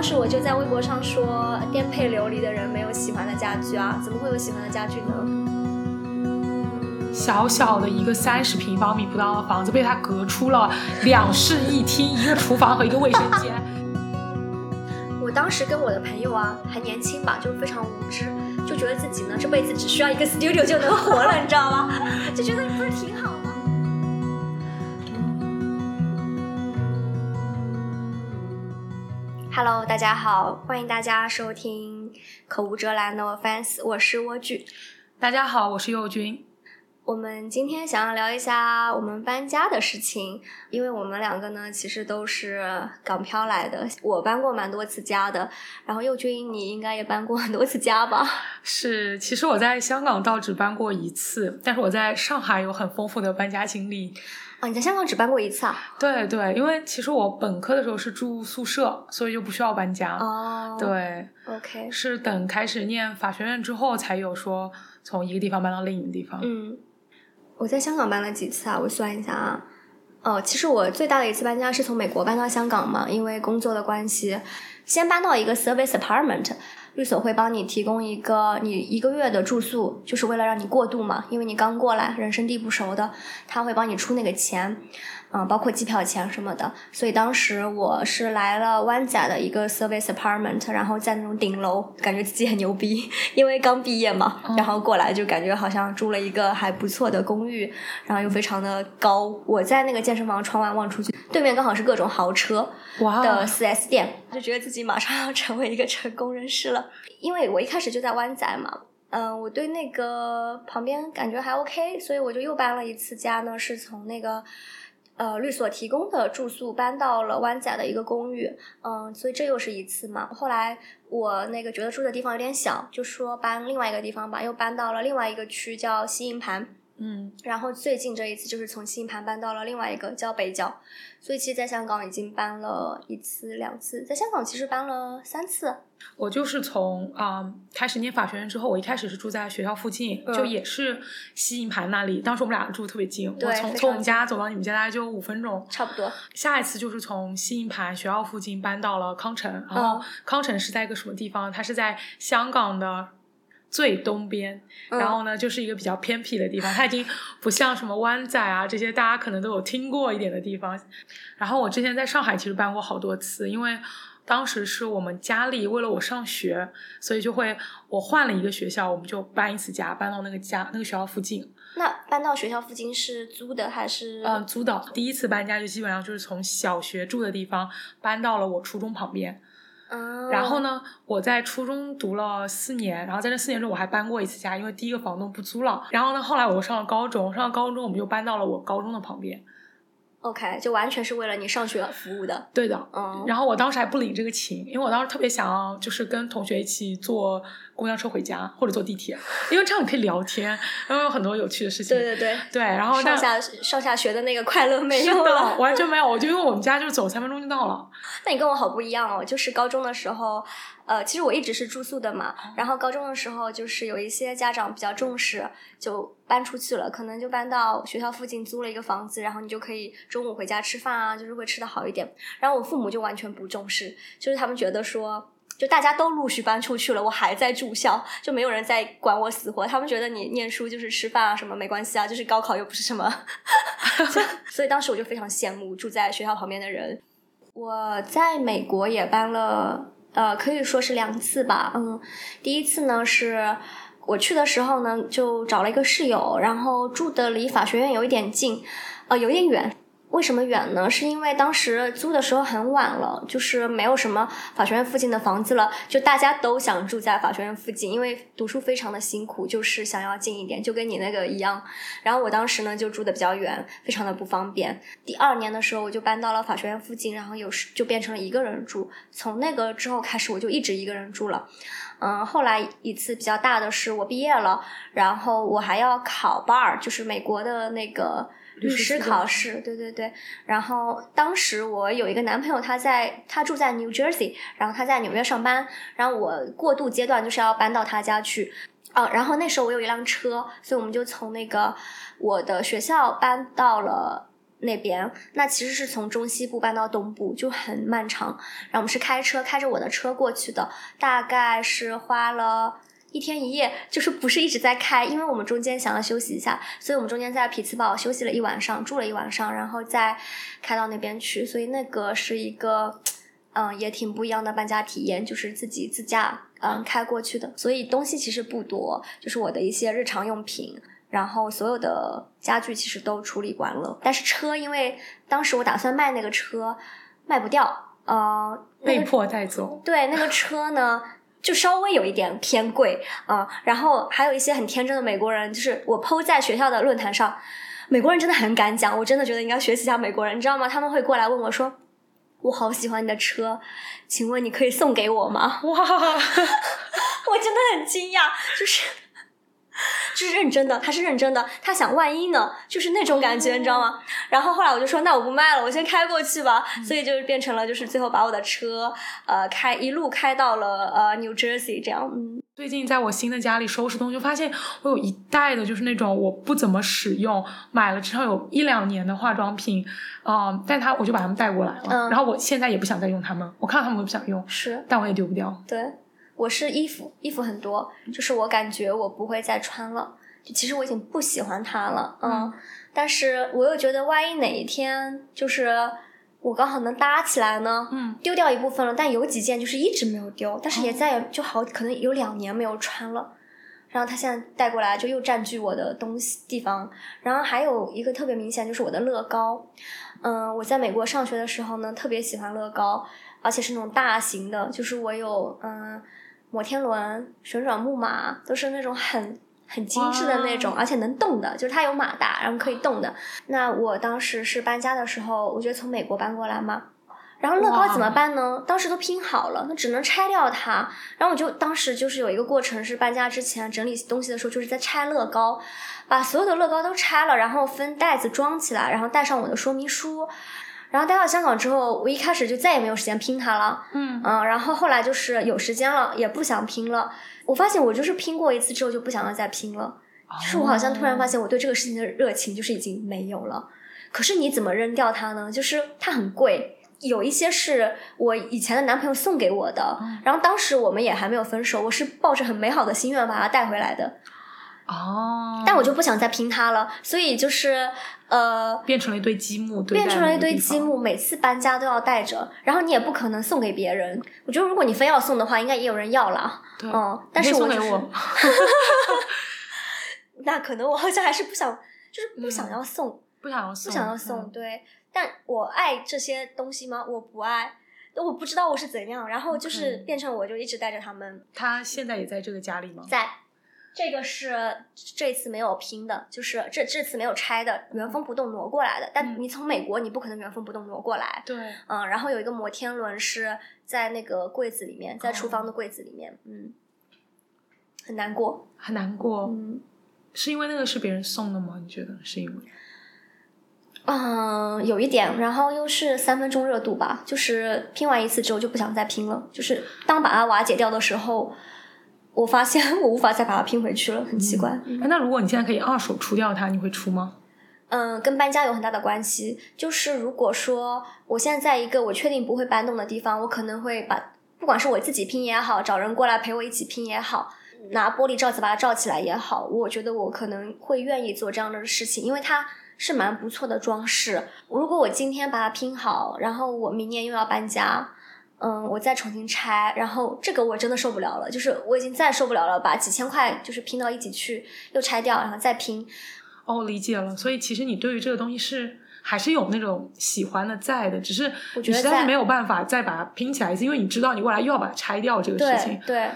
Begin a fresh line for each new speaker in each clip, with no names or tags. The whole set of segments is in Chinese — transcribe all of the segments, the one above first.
当时我就在微博上说，颠沛流离的人没有喜欢的家具啊，怎么会有喜欢的家具呢？
小小的一个三十平方米不到的房子，被他隔出了两室一厅、一个厨房和一个卫生间。
我当时跟我的朋友啊，还年轻吧，就是非常无知，就觉得自己呢这辈子只需要一个 studio 就能活了，你知道吗？就觉得不是挺好？Hello，大家好，欢迎大家收听口无遮拦 No Offense，我是蜗苣。
大家好，我是佑君。
我们今天想要聊一下我们搬家的事情，因为我们两个呢，其实都是港漂来的。我搬过蛮多次家的，然后佑君你应该也搬过很多次家吧？
是，其实我在香港倒只搬过一次，但是我在上海有很丰富的搬家经历。
啊，你在香港只搬过一次啊？
对对，因为其实我本科的时候是住宿舍，所以就不需要搬家。
哦，
对
，OK，
是等开始念法学院之后才有说从一个地方搬到另一个地方。
嗯。我在香港搬了几次啊？我算一下啊，哦，其实我最大的一次搬家是从美国搬到香港嘛，因为工作的关系，先搬到一个 service apartment，律所会帮你提供一个你一个月的住宿，就是为了让你过渡嘛，因为你刚过来，人生地不熟的，他会帮你出那个钱。嗯，包括机票钱什么的，所以当时我是来了湾仔的一个 service apartment，然后在那种顶楼，感觉自己很牛逼，因为刚毕业嘛，然后过来就感觉好像住了一个还不错的公寓，然后又非常的高。我在那个健身房窗外望出去，对面刚好是各种豪车的四 S 店，就觉得自己马上要成为一个成功人士了。因为我一开始就在湾仔嘛，嗯，我对那个旁边感觉还 OK，所以我就又搬了一次家呢，是从那个。呃，律所提供的住宿搬到了湾仔的一个公寓，嗯，所以这又是一次嘛。后来我那个觉得住的地方有点小，就说搬另外一个地方吧，又搬到了另外一个区叫西营盘。
嗯，
然后最近这一次就是从新盘搬到了另外一个叫北角，所以其实在香港已经搬了一次两次，在香港其实搬了三次。
我就是从啊开始念法学院之后，我一开始是住在学校附近，就也是西营盘那里，当时我们俩住特别近，我从从我们家走到你们家大概就五分钟，
差不多。
下一次就是从西营盘学校附近搬到了康城，然后康城是在一个什么地方？它是在香港的。最东边，然后呢，就是一个比较偏僻的地方，它已经不像什么湾仔啊这些大家可能都有听过一点的地方。然后我之前在上海其实搬过好多次，因为当时是我们家里为了我上学，所以就会我换了一个学校，我们就搬一次家，搬到那个家那个学校附近。
那搬到学校附近是租的还是？
嗯，租的。第一次搬家就基本上就是从小学住的地方搬到了我初中旁边。然后呢，我在初中读了四年，然后在这四年中我还搬过一次家，因为第一个房东不租了。然后呢，后来我上了高中，上了高中我们就搬到了我高中的旁边。
OK，就完全是为了你上学服务的。
对的，嗯。然后我当时还不领这个情，因为我当时特别想要，就是跟同学一起坐公交车回家，或者坐地铁，因为这样你可以聊天，然后有很多有趣的事情。
对对对。
对，然后
上下上下学的那个快乐没有
了，完全 没有。我就因为我们家就是走三分钟就到了。
那你跟我好不一样哦，就是高中的时候。呃，其实我一直是住宿的嘛，然后高中的时候就是有一些家长比较重视，就搬出去了，可能就搬到学校附近租了一个房子，然后你就可以中午回家吃饭啊，就是会吃的好一点。然后我父母就完全不重视，就是他们觉得说，就大家都陆续搬出去了，我还在住校，就没有人在管我死活。他们觉得你念书就是吃饭啊什么没关系啊，就是高考又不是什么，所以当时我就非常羡慕住在学校旁边的人。我在美国也搬了。呃，可以说是两次吧。嗯，第一次呢是我去的时候呢，就找了一个室友，然后住的离法学院有一点近，呃，有点远。为什么远呢？是因为当时租的时候很晚了，就是没有什么法学院附近的房子了，就大家都想住在法学院附近，因为读书非常的辛苦，就是想要近一点，就跟你那个一样。然后我当时呢就住的比较远，非常的不方便。第二年的时候我就搬到了法学院附近，然后有时就变成了一个人住。从那个之后开始，我就一直一个人住了。嗯，后来一次比较大的是我毕业了，然后我还要考 bar，就是美国的那个。律师考试，对对对。然后当时我有一个男朋友，他在他住在 New Jersey，然后他在纽约上班。然后我过渡阶段就是要搬到他家去。哦，然后那时候我有一辆车，所以我们就从那个我的学校搬到了那边，那其实是从中西部搬到东部，就很漫长。然后我们是开车，开着我的车过去的，大概是花了一天一夜，就是不是一直在开，因为我们中间想要休息一下，所以我们中间在匹兹堡休息了一晚上，住了一晚上，然后再开到那边去。所以那个是一个，嗯，也挺不一样的搬家体验，就是自己自驾，嗯，开过去的。所以东西其实不多，就是我的一些日常用品。然后所有的家具其实都处理完了，但是车因为当时我打算卖那个车，卖不掉，呃，
被迫带走。
对，那个车呢就稍微有一点偏贵啊。然后还有一些很天真的美国人，就是我 PO 在学校的论坛上，美国人真的很敢讲，我真的觉得应该学习一下美国人，你知道吗？他们会过来问我说：“我好喜欢你的车，请问你可以送给我吗？”哇，我真的很惊讶，就是。就是认真的，他是认真的，他想万一呢，就是那种感觉，你知道吗？然后后来我就说，那我不卖了，我先开过去吧。所以就变成了，就是最后把我的车，呃，开一路开到了呃 New Jersey 这样。嗯，
最近在我新的家里收拾东西，发现我有一袋的，就是那种我不怎么使用，买了至少有一两年的化妆品，嗯，但他我就把他们带过来了。然后我现在也不想再用他们，我看到它们我不想用，
是，
但我也丢不掉。
对。我是衣服，衣服很多，就是我感觉我不会再穿了。就其实我已经不喜欢它了，嗯，但是我又觉得万一哪一天就是我刚好能搭起来呢，
嗯，
丢掉一部分了，但有几件就是一直没有丢，但是也再也就好可能有两年没有穿了。然后他现在带过来就又占据我的东西地方。然后还有一个特别明显就是我的乐高，嗯，我在美国上学的时候呢，特别喜欢乐高，而且是那种大型的，就是我有嗯。摩天轮、旋转木马都是那种很很精致的那种，而且能动的，就是它有马达，然后可以动的。那我当时是搬家的时候，我觉得从美国搬过来嘛，然后乐高怎么办呢？当时都拼好了，那只能拆掉它。然后我就当时就是有一个过程，是搬家之前整理东西的时候，就是在拆乐高，把所有的乐高都拆了，然后分袋子装起来，然后带上我的说明书。然后待到香港之后，我一开始就再也没有时间拼它了。
嗯
嗯，然后后来就是有时间了，也不想拼了。我发现我就是拼过一次之后就不想要再拼了，就是我好像突然发现我对这个事情的热情就是已经没有了。可是你怎么扔掉它呢？就是它很贵，有一些是我以前的男朋友送给我的，然后当时我们也还没有分手，我是抱着很美好的心愿把它带回来的。
哦，
但我就不想再拼它了，所以就是呃，
变成了一堆积木，
变成了一堆积木，每次搬家都要带着，然后你也不可能送给别人。我觉得如果你非要送的话，应该也有人要了，嗯，但是
我
就是，那可能我好像还是不想，就是不想要送，
不想要送，
不想要送，对。但我爱这些东西吗？我不爱，我不知道我是怎样，然后就是变成我就一直带着他们。
他现在也在这个家里吗？
在。这个是这次没有拼的，就是这这次没有拆的，原封不动挪过来的。但你从美国，你不可能原封不动挪过来。
对，
嗯，然后有一个摩天轮是在那个柜子里面，在厨房的柜子里面，嗯，很难过，
很难过。
嗯，
是因为那个是别人送的吗？你觉得是因为？
嗯，有一点，然后又是三分钟热度吧，就是拼完一次之后就不想再拼了，就是当把它瓦解掉的时候。我发现我无法再把它拼回去了，很奇怪。
那如果你现在可以二手出掉它，你会出吗？
嗯，跟搬家有很大的关系。就是如果说我现在在一个我确定不会搬动的地方，我可能会把，不管是我自己拼也好，找人过来陪我一起拼也好，拿玻璃罩子把它罩起来也好，我觉得我可能会愿意做这样的事情，因为它是蛮不错的装饰。如果我今天把它拼好，然后我明年又要搬家。嗯，我再重新拆，然后这个我真的受不了了，就是我已经再受不了了，把几千块就是拼到一起去，又拆掉，然后再拼。
哦，理解了。所以其实你对于这个东西是还是有那种喜欢的在的，只是你实在是没有办法再把它拼起来一次，因为你知道你未来又要把它拆掉这个事情。
对，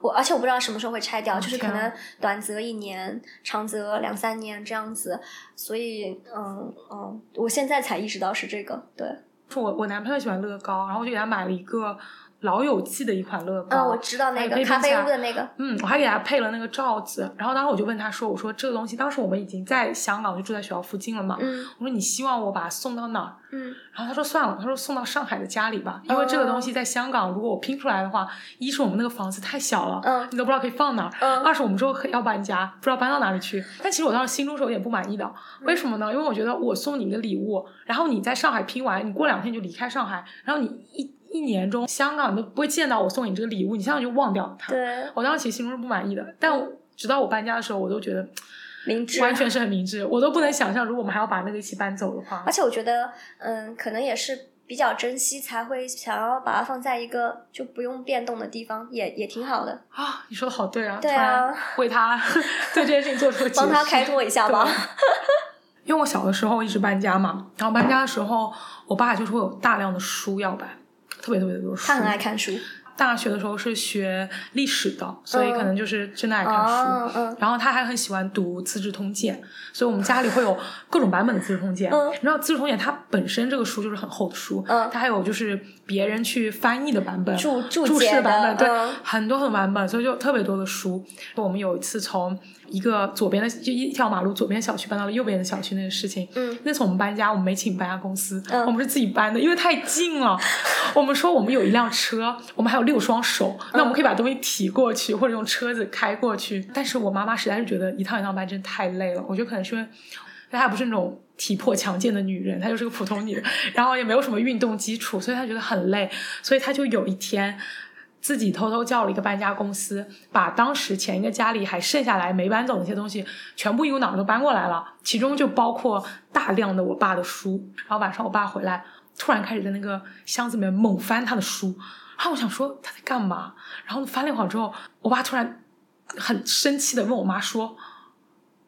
我而且我不知道什么时候会拆掉，就是可能短则一年，长则两三年这样子。所以，嗯嗯，我现在才意识到是这个，对。
我我男朋友喜欢乐高，然后我就给他买了一个老友记的一款乐高。
嗯，我知道那个咖啡屋的那个。
嗯，我还给他配了那个罩子，然后当时我就问他说：“我说这个东西，当时我们已经在香港，就住在学校附近了嘛。
嗯
我说你希望我把它送到哪儿？
嗯
然后他说算了，他说送到上海的家里吧，因为这个东西在香港，如果我拼出来的话，一是我们那个房子太小了，
嗯
你都不知道可以放哪儿；
嗯
二是我们之后要搬家，不知道搬到哪里去。但其实我当时心中是有点不满意的，
嗯
为什么呢？因为我觉得我送你一个礼物，然后你在上海拼完，你过两天就离开上海，然后你一一年中香港你都不会见到我送你这个礼物，你现在就忘掉它。
对，
我当时其实心中是不满意的，但直到我搬家的时候，我都觉得
明智。
完全是很明智，我都不能想象，如果我们还要把那个一起搬走的话
而，且我觉得，嗯，可能也是比较珍惜，才会想要把它放在一个就不用变动的地方，也也挺好的，
啊，你说的好对啊，
对啊
为他 对这件事情做出
帮他开拓一下吧。
因为我小的时候一直搬家嘛，然后搬家的时候，我爸就是会有大量的书要搬，特别特别多书。
他很爱看书，
大学的时候是学历史的，所以可能就是真的爱看书。然后他还很喜欢读《资治通鉴》，所以我们家里会有各种版本的《资治通鉴》。
嗯
你知道《资治通鉴》它本身这个书就是很厚的书，
嗯
它还有就是别人去翻译的版本、
注注
释版本，对，
嗯
很多很多版本，所以就特别多的书。我们有一次从一个左边的就一条马路左边小区搬到了右边的小区那个事情，
嗯
那次我们搬家，我们没请搬家公司，
嗯
我们是自己搬的，因为太近了。我们说我们有一辆车，我们还有六双手，那我们可以把东西提过去，或者用车子开过去。但是我妈妈实在是觉得一趟一趟搬真的太累了，我觉得可能是因为她还不是那种体魄强健的女人，她就是个普通女人，然后也没有什么运动基础，所以她觉得很累，所以她就有一天。自己偷偷叫了一个搬家公司，把当时前一个家里还剩下来没搬走的那些东西，全部一股脑都搬过来了，其中就包括大量的我爸的书。然后晚上我爸回来，突然开始在那个箱子里面猛翻他的书，然后我想说他在干嘛？然后翻了一会儿之后，我爸突然很生气的问我妈说：“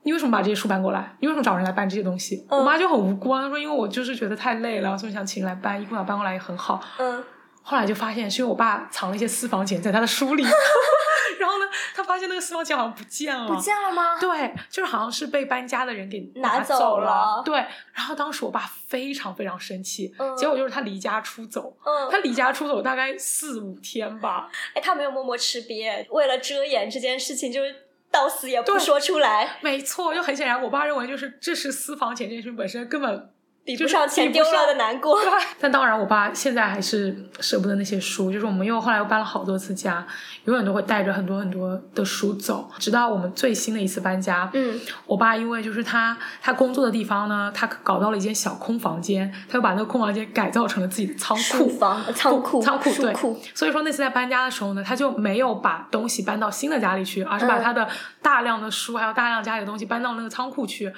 你为什么把这些书搬过来？你为什么找人来搬这些东西？”我妈就很无辜啊，她说：“因为我就是觉得太累了，所以想请人来搬，一股脑搬过来也很好。”
嗯
后来就发现是因为我爸藏了一些私房钱在他的书里，然后呢，他发现那个私房钱好像不见了，
不见了吗？
对，就是好像是被搬家的人给
拿
走
走了
对，然后当时我爸非常非常生气，
嗯
结果就是他离家出走，
嗯，
他离家出走大概四五天吧，
哎，他没有默默吃瘪，为了遮掩这件事情，就是到死也不说出来，
没错，就很显然，我爸认为就是这是私房钱这件事情本身根本就是
比不上钱丢了的难过。
但当然，我爸现在还是舍不得那些书，就是我们又后来又搬了好多次家，永远都会带着很多很多的书走，直到我们最新的一次搬家，
嗯
我爸因为就是他他工作的地方呢，他搞到了一间小空房间，他又把那个空房间改造成了自己的仓库。
书房、呃仓库、
仓库对
书库，
所以说那次在搬家的时候呢，他就没有把东西搬到新的家里去，而是把
嗯
他的大量的书还有大量家里的东西搬到那个仓库去，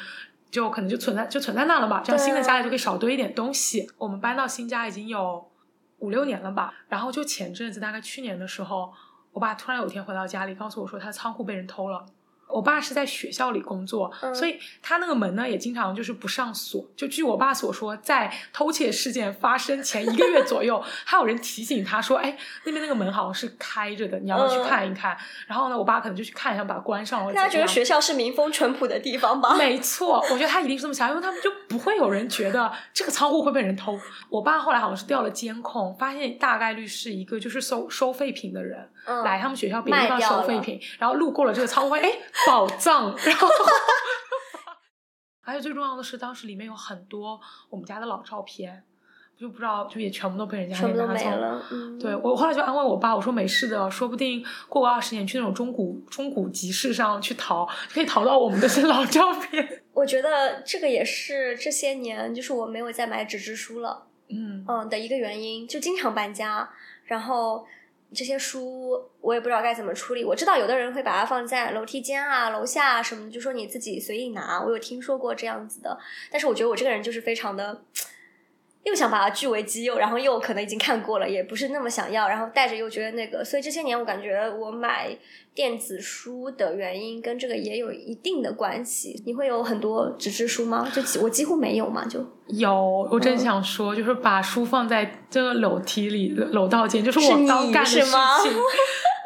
就可能就存在就存在那了嘛，这样新的家里就可以少堆一点东西。我们搬到新家已经有五六年了吧，然后就前阵子大概去年的时候，我爸突然有一天回到家里，告诉我说他的仓库被人偷了。我爸是在学校里工作，
嗯
所以他那个门呢也经常就是不上锁。就据我爸所说，在偷窃事件发生前一个月左右，还有人提醒他说：“哎，那边那个门好像是开着的，你要不要去
嗯
看一看？”然后呢，我爸可能就去看一下，把它关上了。
大家觉得学校是民风淳朴的地方吧？
没错，我觉得他一定是这么想，因为他们就不会有人觉得这个仓库会被人偷。我爸后来好像是调了监控，发现大概率是一个就是收收废品的人、
嗯
来他们学校别的地方收废品，然后路过了这个仓库，哎，宝藏，然后。而且最重要的是，当时里面有很多我们家的老照片，就不知道就也全部都被人家给拿走
了。嗯，
对我后来就安慰我爸，我说没事的，说不定过个二十年去那种中古中古集市上去淘，可以淘到我们这些老照片。
我觉得这个也是这些年就是我没有再买纸质书了，
嗯
嗯的一个原因，就经常搬家，然后这些书我也不知道该怎么处理。我知道有的人会把它放在楼梯间啊、楼下啊什么的，就说你自己随意拿。我有听说过这样子的，但是我觉得我这个人就是非常的。又想把它据为己有，然后又可能已经看过了，也不是那么想要，然后带着又觉得那个，所以这些年我感觉我买电子书的原因跟这个也有一定的关系。你会有很多纸质书吗？就几我几乎没有嘛，就
有，我真
嗯
想说，就是把书放在这个楼梯里、楼道间，就是
是
我刚
你
干的事
是吗
情。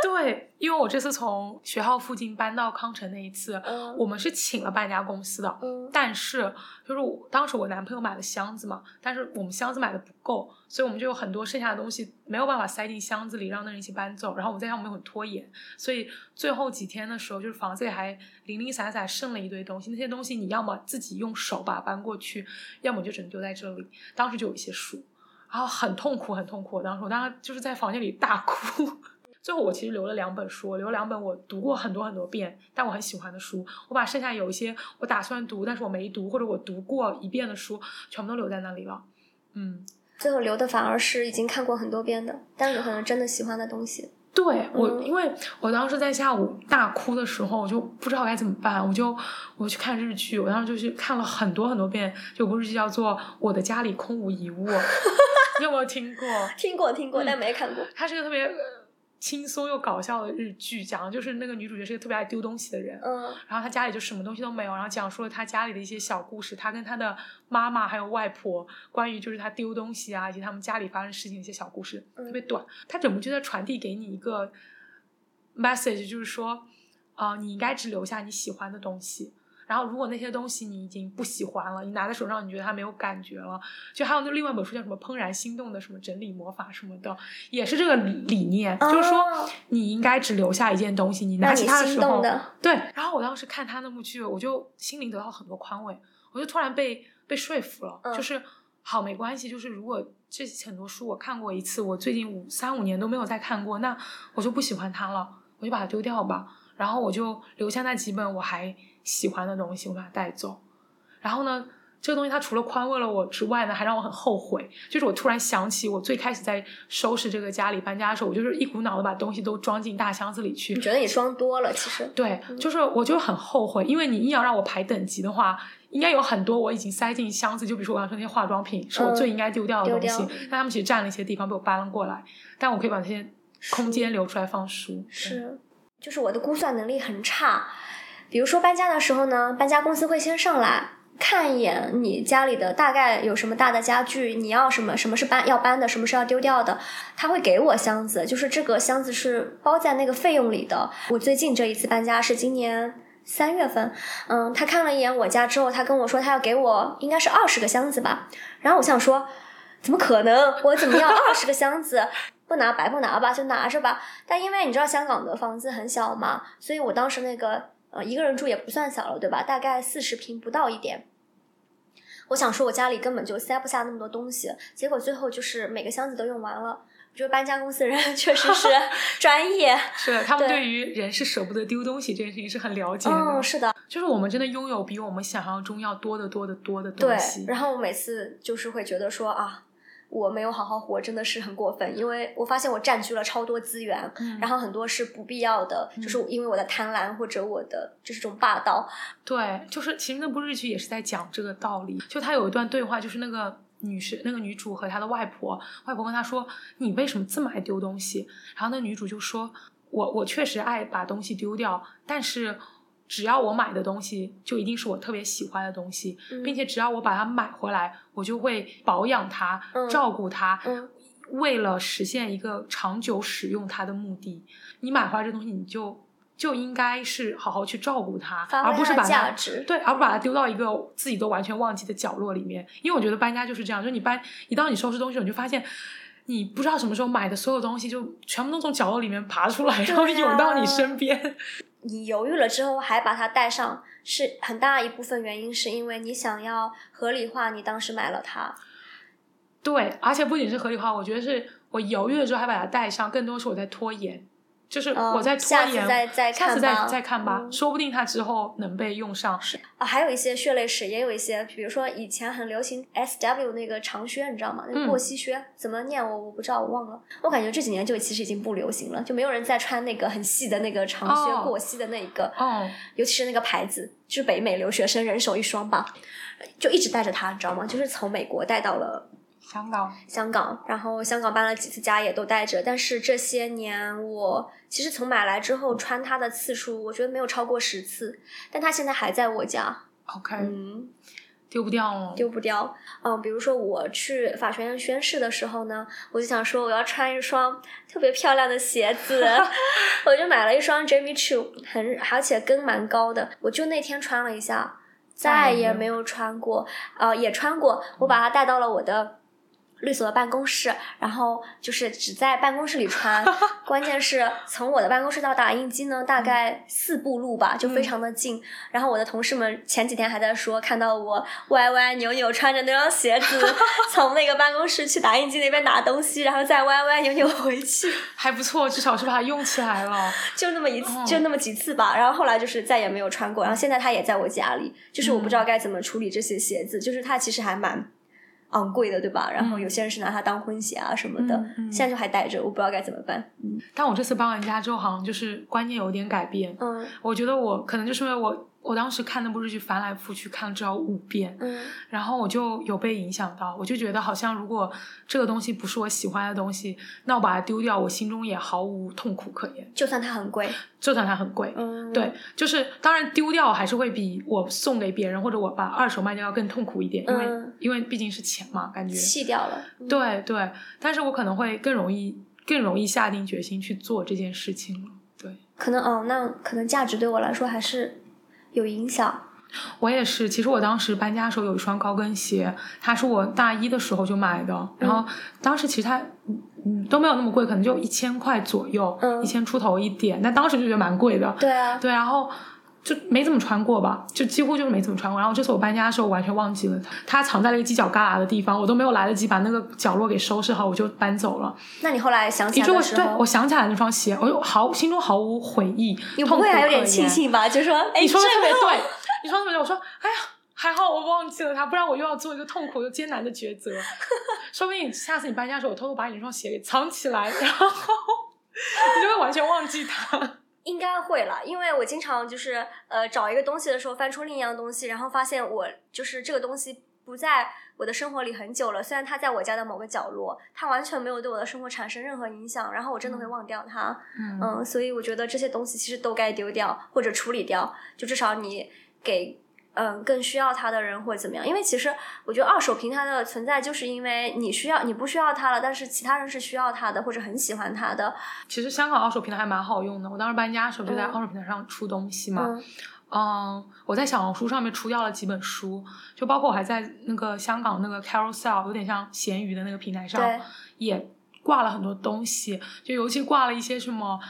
对，因为我这次从学校附近搬到康城那一次，
嗯
我们是请了搬家公司的，
嗯
但是就是我当时我男朋友买了箱子嘛，但是我们箱子买的不够，所以我们就有很多剩下的东西没有办法塞进箱子里，让那人一起搬走。然后我们在家我们又很拖延，所以最后几天的时候，就是房子里还零零散散剩了一堆东西。那些东西你要么自己用手把它搬过去，要么就只能丢在这里。当时就有一些书，然后很痛苦，很痛苦。我当时我当时就是在房间里大哭。最后我其实留了两本书，留了两本我读过很多很多遍，但我很喜欢的书。我把剩下有一些我打算读，但是我没读，或者我读过一遍的书，全部都留在那里了。嗯，
最后留的反而是已经看过很多遍的，但是有可能真的喜欢的东西。
对我，
嗯
因为我当时在下午大哭的时候，我就不知道该怎么办，我就我去看日剧，我当时就去看了很多很多遍，有部日剧叫做《我的家里空无一物》，你有没有听过？
听过听过，
嗯
但没看过。
它是个特别呃轻松又搞笑的日剧，讲的就是那个女主角是个特别爱丢东西的人，
嗯
然后她家里就什么东西都没有，然后讲述了她家里的一些小故事，她跟她的妈妈还有外婆关于就是她丢东西啊，以及他们家里发生事情的一些小故事，
嗯
特别短。她整部剧在传递给你一个 message，就是说，呃，你应该只留下你喜欢的东西。然后，如果那些东西你已经不喜欢了，你拿在手上你觉得它没有感觉了，就还有那另外一本书叫什么《怦然心动》的什么整理魔法什么的，也是这个理理念，就是说
哦。
你应该只留下一件东西，你拿起
让你
它的时候。对，然后我当时看他那部剧，我就心灵得到很多宽慰，我就突然被被说服了，
嗯。
就是好没关系，就是如果这很多书我看过一次，我最近五三五年都没有再看过，那我就不喜欢它了，我就把它丢掉吧，然后我就留下那几本我还喜欢的东西，我把它带走，然后呢。这个东西它除了宽慰了我之外呢，还让我很后悔。就是我突然想起，我最开始在收拾这个家里搬家的时候，我就是一股脑的把东西都装进大箱子里去。
你觉得你装多了，其实
对，
嗯
就是我就很后悔，因为你硬要让我排等级的话，应该有很多我已经塞进箱子，就比如说我刚说那些化妆品，是我最应该丢掉的东西，
掉
但他们其实占了一些地方被我搬了过来，但我可以把这些空间留出来放书。
是，就是我的估算能力很差。比如说搬家的时候呢，搬家公司会先上来看一眼你家里的大概有什么大的家具，你要什么，什么是搬要搬的，什么是要丢掉的，他会给我箱子，就是这个箱子是包在那个费用里的。我最近这一次搬家是今年。三月份，嗯，他看了一眼我家之后，他跟我说他要给我应该是二十个箱子吧，然后我想说，怎么可能？我怎么要 二十个箱子？不拿白不拿吧，就拿着吧。但因为你知道香港的房子很小嘛，所以我当时那个呃一个人住也不算小了，对吧？大概四十平不到一点。我想说，我家里根本就塞不下那么多东西，结果最后就是每个箱子都用完了。我觉得搬家公司的人 确实是 专业。
是的，他们
对
对于人是舍不得丢东西这件事情是很了解的。
嗯，是的，
就是我们真的拥有比我们想象中要多得多得多的东
对
西。。
然后我每次就是会觉得说啊，我没有好好活，真的是很过分，因为我发现我占据了超多资源，
嗯
然后很多是不必要的，就是因为我的贪婪或者我的就是这种霸道。
对，就是其实那部日剧也是在讲这个道理。就他有一段对话，就是那个女士、那个女主和她的外婆，外婆问她说：“你为什么这么爱丢东西？”然后那女主就说：“我我确实爱把东西丢掉，但是只要我买的东西就一定是我特别喜欢的东西，
嗯
并且只要我把它买回来，我就会保养它、
嗯
照顾它。
嗯
为了实现一个长久使用它的目的，你买回来这东西，你就就应该是好好去照顾它，
它
而不是把它。对，而不把它丢到一个自己都完全忘记的角落里面。因为我觉得搬家就是这样，就是你搬，一到你收拾东西，你就发现。你不知道什么时候买的所有东西，就全部都从角落里面爬出来，然后涌到你
啊
身边。
你犹豫了之后还把它带上，是很大一部分原因是因为你想要合理化你当时买了它。
对，而且不仅是合理化，我觉得是我犹豫了之后还把它带上，更多是我在拖延，就是
嗯
我在拖
下次
延，下次再
看吧
再看吧，
嗯
说不定它之后能被用上。
啊，还有一些血泪史，也有一些，比如说以前很流行 S W 那个长靴，你知道吗？那过膝靴、怎么念我我不知道，我忘了。我感觉这几年就其实已经不流行了，就没有人再穿那个很细的那个长靴、
哦
过膝的那一个，
哦，
尤其是那个牌子，就是北美留学生人手一双吧，就一直带着它，你知道吗？就是从美国带到了
香港，
香港，然后香港搬了几次家也都带着，但是这些年我其实从买来之后穿它的次数，我觉得没有超过十次，但它现在还在我家。
OK，、
嗯，
丢不掉了。
丢不掉。嗯，比如说我去法学院宣誓的时候呢，我就想说我要穿一双特别漂亮的鞋子，我就买了一双 Jimmy Choo，很而且跟蛮高的，我就那天穿了一下，再也没有穿过。呃，也穿过，我把它带到了我的。律所的办公室，然后就是只在办公室里穿。关键是从我的办公室到打印机呢，大概四步路吧，就非常的近。然后我的同事们前几天还在说，看到我歪歪扭扭穿着那双鞋子，从那个办公室去打印机那边拿东西，然后再歪歪扭扭回去。
还不错，至少是把它用起来了。
就那么一次，就那么几次吧。然后后来就是再也没有穿过。然后现在它也在我家里，就是我不知道该怎么处理这些鞋子。就是它其实还蛮。昂贵的对吧？然后有些人是拿它当婚鞋啊什么的，现在就还戴着，我不知道该怎么办。嗯，
但我这次搬完家之后，好像就是观念有点改变。
嗯，
我觉得我可能就是因为我。我当时看那部日剧翻来覆去看了至少五遍，
嗯，
然后我就有被影响到，我就觉得好像如果这个东西不是我喜欢的东西，那我把它丢掉，我心中也毫无痛苦可言。
就算它很贵，
就算它很贵，
嗯，
对，就是当然丢掉还是会比我送给别人或者我把二手卖掉要更痛苦一点，因为因为毕竟是钱嘛，感觉。
弃掉了，
对对，但是我可能会更容易更容易下定决心去做这件事情了，对，
可能哦，那可能价值对我来说还是。有影响，
我也是。其实我当时搬家的时候有一双高跟鞋，它是我大一的时候就买的。然后当时其实它嗯都没有那么贵，可能就一千块左右，一千出头一点。但当时就觉得蛮贵的。
对啊，
对，然后就没怎么穿过吧，就几乎就是没怎么穿过。然后这次我搬家的时候完全忘记了它，它藏在了一个犄角旮旯的地方，我都没有来得及把那个角落给收拾好，我就搬走了。
那你后来想起来的时
候，对我想起来那双鞋，我就毫心中毫无悔意，
你不会还有点庆幸吧？就说
你说的特别对。你说的特别对？我说，哎呀，还好我忘记了它，不然我又要做一个痛苦又艰难的抉择。说不定下次你搬家的时候，我偷偷把你那双鞋给藏起来，然后 你就会完全忘记它。
应该会了，因为我经常就是呃找一个东西的时候，翻出另一样东西，然后发现我就是这个东西不在我的生活里很久了。虽然它在我家的某个角落，它完全没有对我的生活产生任何影响，然后我真的会忘掉它。嗯，所以我觉得这些东西其实都该丢掉或者处理掉，就至少你。给嗯更需要它的人或者怎么样？因为其实我觉得二手平台的存在，就是因为你需要你不需要它了，但是其他人是需要它的或者很喜欢它的。
其实香港二手平台还蛮好用的，我当时搬家的时候就在二手平台上出东西嘛。嗯，我在小红书上面出掉了几本书，就包括我还在那个香港那个 Carousell，有点像闲鱼的那个平台上，也挂了很多东西，就尤其挂了一些什么。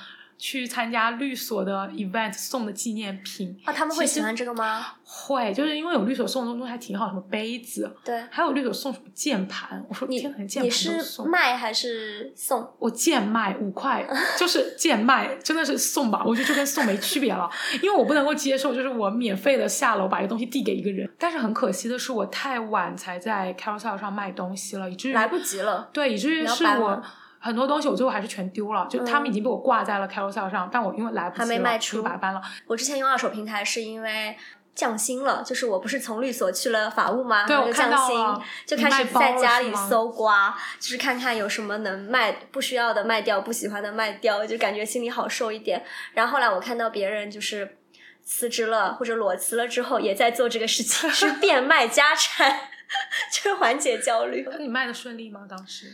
去参加律所的 event 送的纪念品
啊，他们会喜欢这个吗？
会，就是因为有律所送的东西还挺好，什么杯子，
对，
还有律所送什么键盘。我说
你
键盘你
是卖还是送？
我贱卖五块，就是贱卖，真的是送吧？我觉得就跟送没区别了，因为我不能够接受，就是我免费的下楼把一个东西递给一个人。但是很可惜的是，我太晚才在 Carousel 上卖东西了，以至于
来不及了。
对，以至于是我。很多东西我最后还是全丢了，就他们已经被我挂在了 Carousel 上，但我因为来不及
了，
就把它搬了。
我之前用二手平台是因为降薪了，就是我不是从律所去了法务吗？
对，
我降薪，就开始在家里搜刮，就是看看有什么能卖，不需要的卖掉，不喜欢的卖掉，就感觉心里好受一点。然后后来我看到别人就是辞职了或者裸辞了之后，也在做这个事情，是变卖家产，就是缓解焦虑。
那你卖的顺利吗？当时？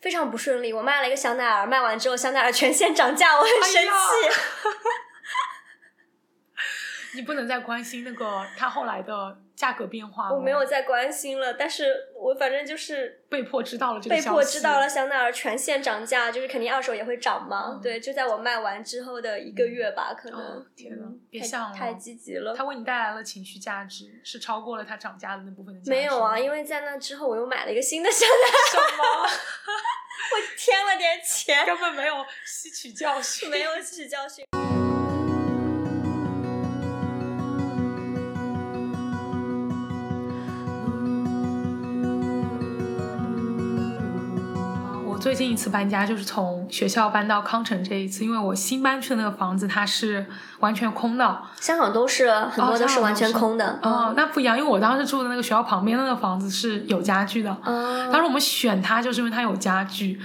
非常不顺利，我卖了一个香奈儿，卖完之后香奈儿全线涨价，我很生气。
你不能再关心那个它后来的价格变化
我没有再关心了，但是我反正就是
被迫知道了这个
被迫知道了香奈儿全线涨价，就是肯定二手也会涨嘛。对，就在我卖完之后的一个月吧，可能。
天呐，别想了，
太积极了。
它为你带来了情绪价值，是超过了它涨价的那部分的。
没有啊，因为在那之后我又买了一个新的香奈
儿。什么？
我添了点钱，
根本没有吸取教训，
没有吸取教训。
最近一次搬家就是从学校搬到康城这一次，因为我新搬去的那个房子它是完全空的。
香港都是很多都是完全空的。
哦，那不一样，因为我当时住的那个学校旁边那个房子是有家具的。
哦。
当时我们选它就是因为它有家具。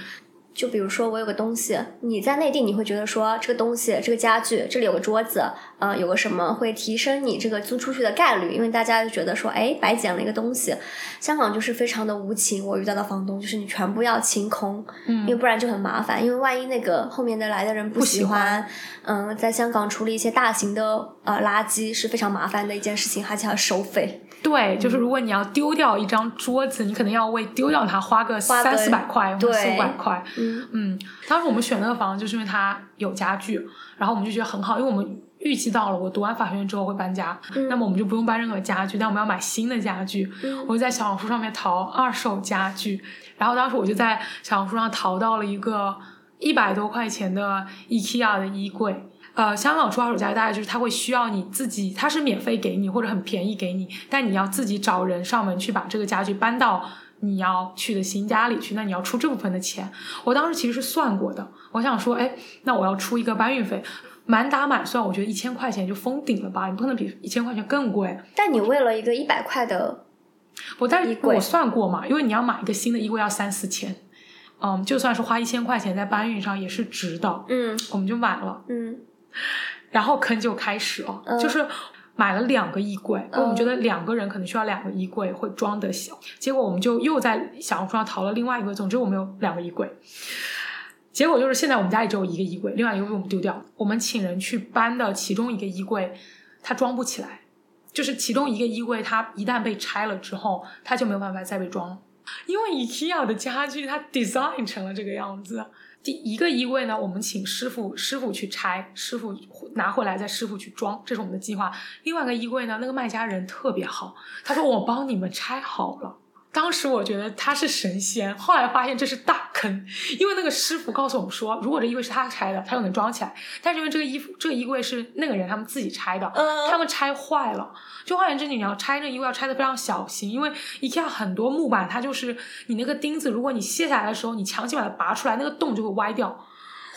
就比如说我有个东西，你在内地你会觉得说这个东西这个家具这里有个桌子，呃，有个什么会提升你这个租出去的概率，因为大家就觉得说，哎，白捡了一个东西。香港就是非常的无情，我遇到的房东就是你全部要清空，
嗯
因为不然就很麻烦，因为万一那个后面的来的人不
喜
欢，嗯，在香港处理一些大型的呃垃圾是非常麻烦的一件事情，而且要收费。
对，就是如果你要丢掉一张桌子，你可能要为丢掉它花个三四百块或者四五百块。
嗯
嗯，当时我们选那个房子，就是因为它有家具，然后我们就觉得很好，因为我们预计到了我读完法学院之后会搬家，
嗯
那么我们就不用搬任何家具，但我们要买新的家具。
嗯
我就在小红书上面淘二手家具，然后当时我就在小红书上淘到了一个一百多块钱的 IKEA 的衣柜。呃，香港出二手家具大概就是它会需要你自己，它是免费给你或者很便宜给你，但你要自己找人上门去把这个家具搬到你要去的新家里去，那你要出这部分的钱。我当时其实是算过的，我想说，哎，那我要出一个搬运费，满打满算，我觉得一千块钱就封顶了吧，你不可能比一千块钱更贵。
但你为了一个一百块的，
我但是我算过嘛，因为你要买一个新的衣柜要三四千，嗯，就算是花一千块钱在搬运上也是值的，
嗯
我们就买了，
嗯
然后坑就开始了，
嗯
就是。买了两个衣柜，我们
嗯
觉得两个人可能需要两个衣柜会装得小，结果我们就又在小红书上淘了另外一个，总之我们有两个衣柜。结果就是现在我们家里只有一个衣柜，另外一个被我们丢掉了。我们请人去搬的其中一个衣柜，它装不起来，就是其中一个衣柜，它一旦被拆了之后，它就没有办法再被装了。因为 IKEA 的家具它 design 成了这个样子。第一个衣柜呢，我们请师傅师傅去拆，师傅拿回来再师傅去装，这是我们的计划。另外一个衣柜呢，那个卖家人特别好，他说我帮你们拆好了。当时我觉得他是神仙，后来发现这是大坑，因为那个师傅告诉我们说，如果这衣柜是他拆的，他就能装起来；但是因为这个衣服这个衣柜是那个人他们自己拆的，
嗯
他们拆坏了。就换言之，你要拆这衣柜要拆的非常小心，因为 IKEA 很多木板它就是你那个钉子，如果你卸下来的时候，你强行把它拔出来，那个洞就会歪掉。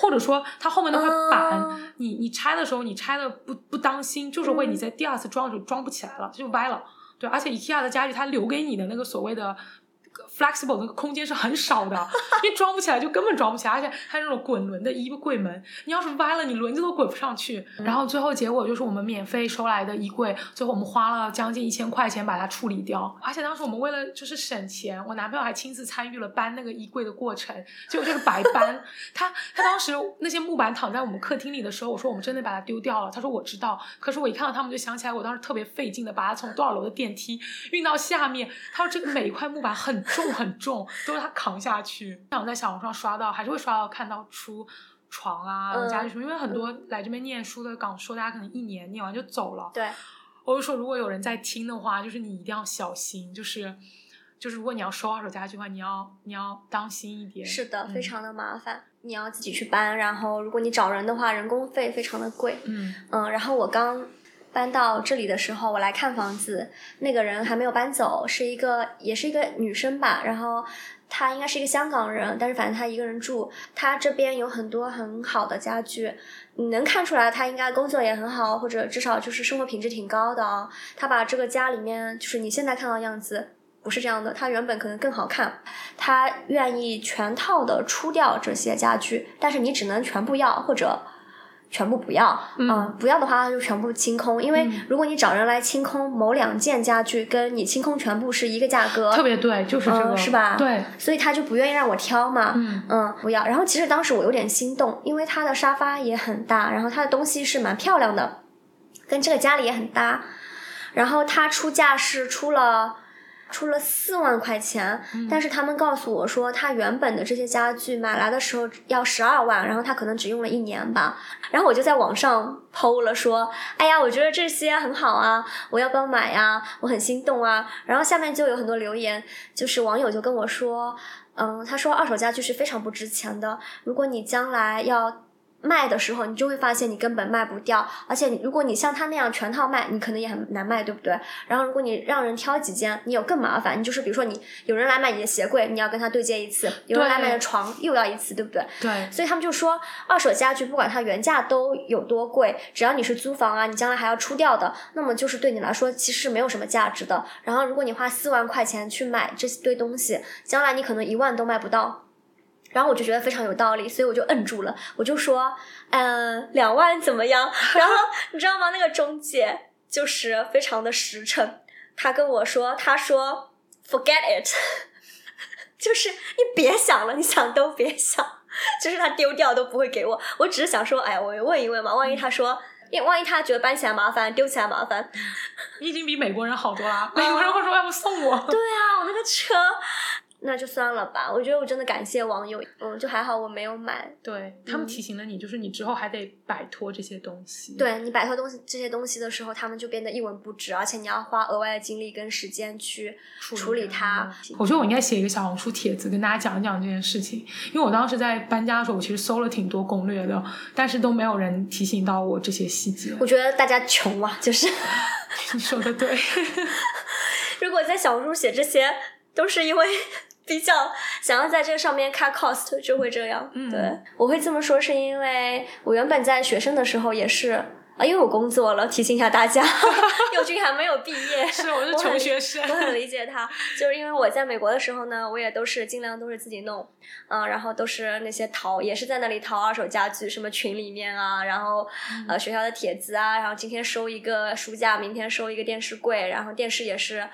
或者说，它后面那块板，
哦
你你拆的时候，你拆的不不当心，就是会你在第二次装的时候装不起来了，就歪了。对，而且 IKEA 的家具它留给你的那个所谓的 flexible 那个空间是很少的，你装不起来就根本装不起来，而且它那种滚轮的衣柜门，你要是歪了，你轮子都滚不上去。然后最后结果就是我们免费收来的衣柜，最后我们花了将近一千块钱把它处理掉，而且当时我们为了就是省钱，我男朋友还亲自参与了搬那个衣柜的过程，结果就是白搬。他他当时那些木板躺在我们客厅里的时候，我说我们真的把它丢掉了，他说我知道，可是我一看到他们就想起来，我当时特别费劲的把它从多少楼的电梯运到下面，他说这个每一块木板很重 很重，都是他扛下去。像我在小红书上刷到，还是会刷到看到出。床啊，
嗯
家具什么，因为很多来这边念书的港说，大家可能一年念完就走了。
对，
我就说，如果有人在听的话，就是你一定要小心，就是就是如果你要收二手家具的话，你要你要当心一点。
是的，
嗯
非常的麻烦，你要自己去搬，然后如果你找人的话，人工费非常的贵。
嗯
嗯，然后我刚搬到这里的时候，我来看房子，那个人还没有搬走，是一个也是一个女生吧，然后她应该是一个香港人，但是反正她一个人住，她这边有很多很好的家具，你能看出来她应该工作也很好，或者至少就是生活品质挺高的哦。她把这个家里面就是你现在看到的样子。不是这样的，她原本可能更好看，她愿意全套的出掉这些家具，但是你只能全部要或者全部不要，
嗯。
不要的话就全部清空，因为
嗯。
如果你找人来清空某两件家具，跟你清空全部是一个价格，
特别对，就是这个，
嗯是吧？
对，
所以他就不愿意让我挑嘛，
嗯。
嗯，不要。然后其实当时我有点心动，因为他的沙发也很大，然后他的东西是蛮漂亮的，跟这个家里也很搭。然后他出价是出了出了四万块钱，但是他们告诉我说，他原本的这些家具买来的时候要十二万，然后他可能只用了一年吧。然后我就在网上抛了说，哎呀，我觉得这些很好啊，我要不要买呀？我很心动啊。然后下面就有很多留言，就是网友就跟我说，嗯，他说二手家具是非常不值钱的，如果你将来要。卖的时候，你就会发现你根本卖不掉，而且你如果你像他那样全套卖，你可能也很难卖，对不对？然后如果你让人挑几件，你有更麻烦，你就是比如说你有人来买你的鞋柜，你要跟他对接一次；有人来买你的床又要一次，对不对？
对，
所以他们就说，二手家具不管它原价都有多贵，只要你是租房啊，你将来还要出掉的，那么就是对你来说其实是没有什么价值的。然后如果你花四万块钱去买这堆东西，将来你可能一万都卖不到。然后我就觉得非常有道理，所以我就摁住了，我就说，呃，两万怎么样？然后你知道吗？那个中介就是非常的实诚，他跟我说，他说 forget it，就是你别想了，你想都别想，就是他丢掉都不会给我。我只是想说，哎，我问一问嘛，万一他说，因为万一他觉得搬起来麻烦，丢起来麻烦，
你已经比美国人好多了。美国人会说要不送我？
对啊，我那个车。那就算了吧，我觉得我真的感谢网友，嗯，就还好我没有买。
对他们提醒了你，就是你之后还得摆脱这些东西。
对你摆脱东西这些东西的时候，他们就变得一文不值，而且你要花额外的精力跟时间去处理它。
我觉得我应该写一个小红书帖子，跟大家讲一讲这件事情，因为我当时在搬家的时候，我其实搜了挺多攻略的，但是都没有人提醒到我这些细节。
我觉得大家穷啊，就是
你说的对。
如果在小红书写这些，都是因为。比较想要在这个上面 cut cost 就会这样，嗯。对，我会这么说是因为我原本在学生的时候也是啊，因为我工作了，提醒一下大家，佑军还没有毕业，
是我是穷学生，
我很理解他，就是因为我在美国的时候呢，我也都是尽量都是自己弄，嗯，然后都是那些淘，也是在那里淘二手家具，什么群里面啊，然后呃学校的帖子啊，然后今天收一个书架，明天收一个电视柜，然后电视也是。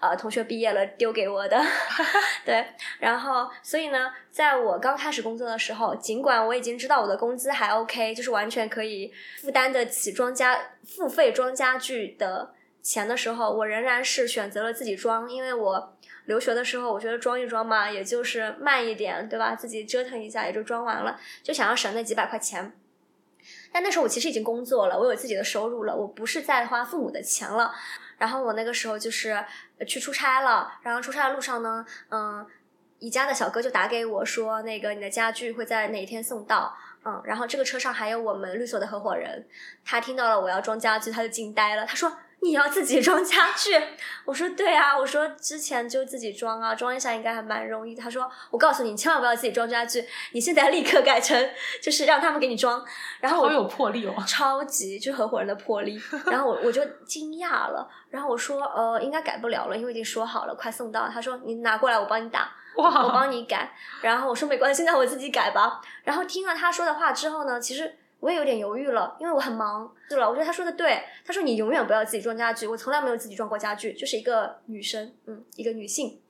呃，同学毕业了丢给我的，对，然后所以呢，在我刚开始工作的时候，尽管我已经知道我的工资还 OK，就是完全可以负担得起装家付费装家具的钱的时候，我仍然是选择了自己装，因为我留学的时候，我觉得装一装嘛，也就是慢一点，对吧？自己折腾一下也就装完了，就想要省那几百块钱。但那时候我其实已经工作了，我有自己的收入了，我不是在花父母的钱了。然后我那个时候就是去出差了，然后出差的路上呢，嗯，宜家的小哥就打给我说，那个你的家具会在哪一天送到？嗯，然后这个车上还有我们律所的合伙人，他听到了我要装家具，他就惊呆了，他说。你要自己装家具？我说对啊，我说之前就自己装啊，装一下应该还蛮容易。他说我告诉你，你千万不要自己装家具，你现在立刻改成就是让他们给你装。然后
好有魄力哦，
超级就合伙人的魄力。然后我我就惊讶了，然后我说呃应该改不了了，因为已经说好了，快送到。他说你拿过来，我帮你打，我帮你改。然后我说没关系，那我自己改吧。然后听了他说的话之后呢，其实。我也有点犹豫了，因为我很忙。对了，我觉得他说的对。他说你永远不要自己装家具，我从来没有自己装过家具，就是一个女生，嗯，一个女性。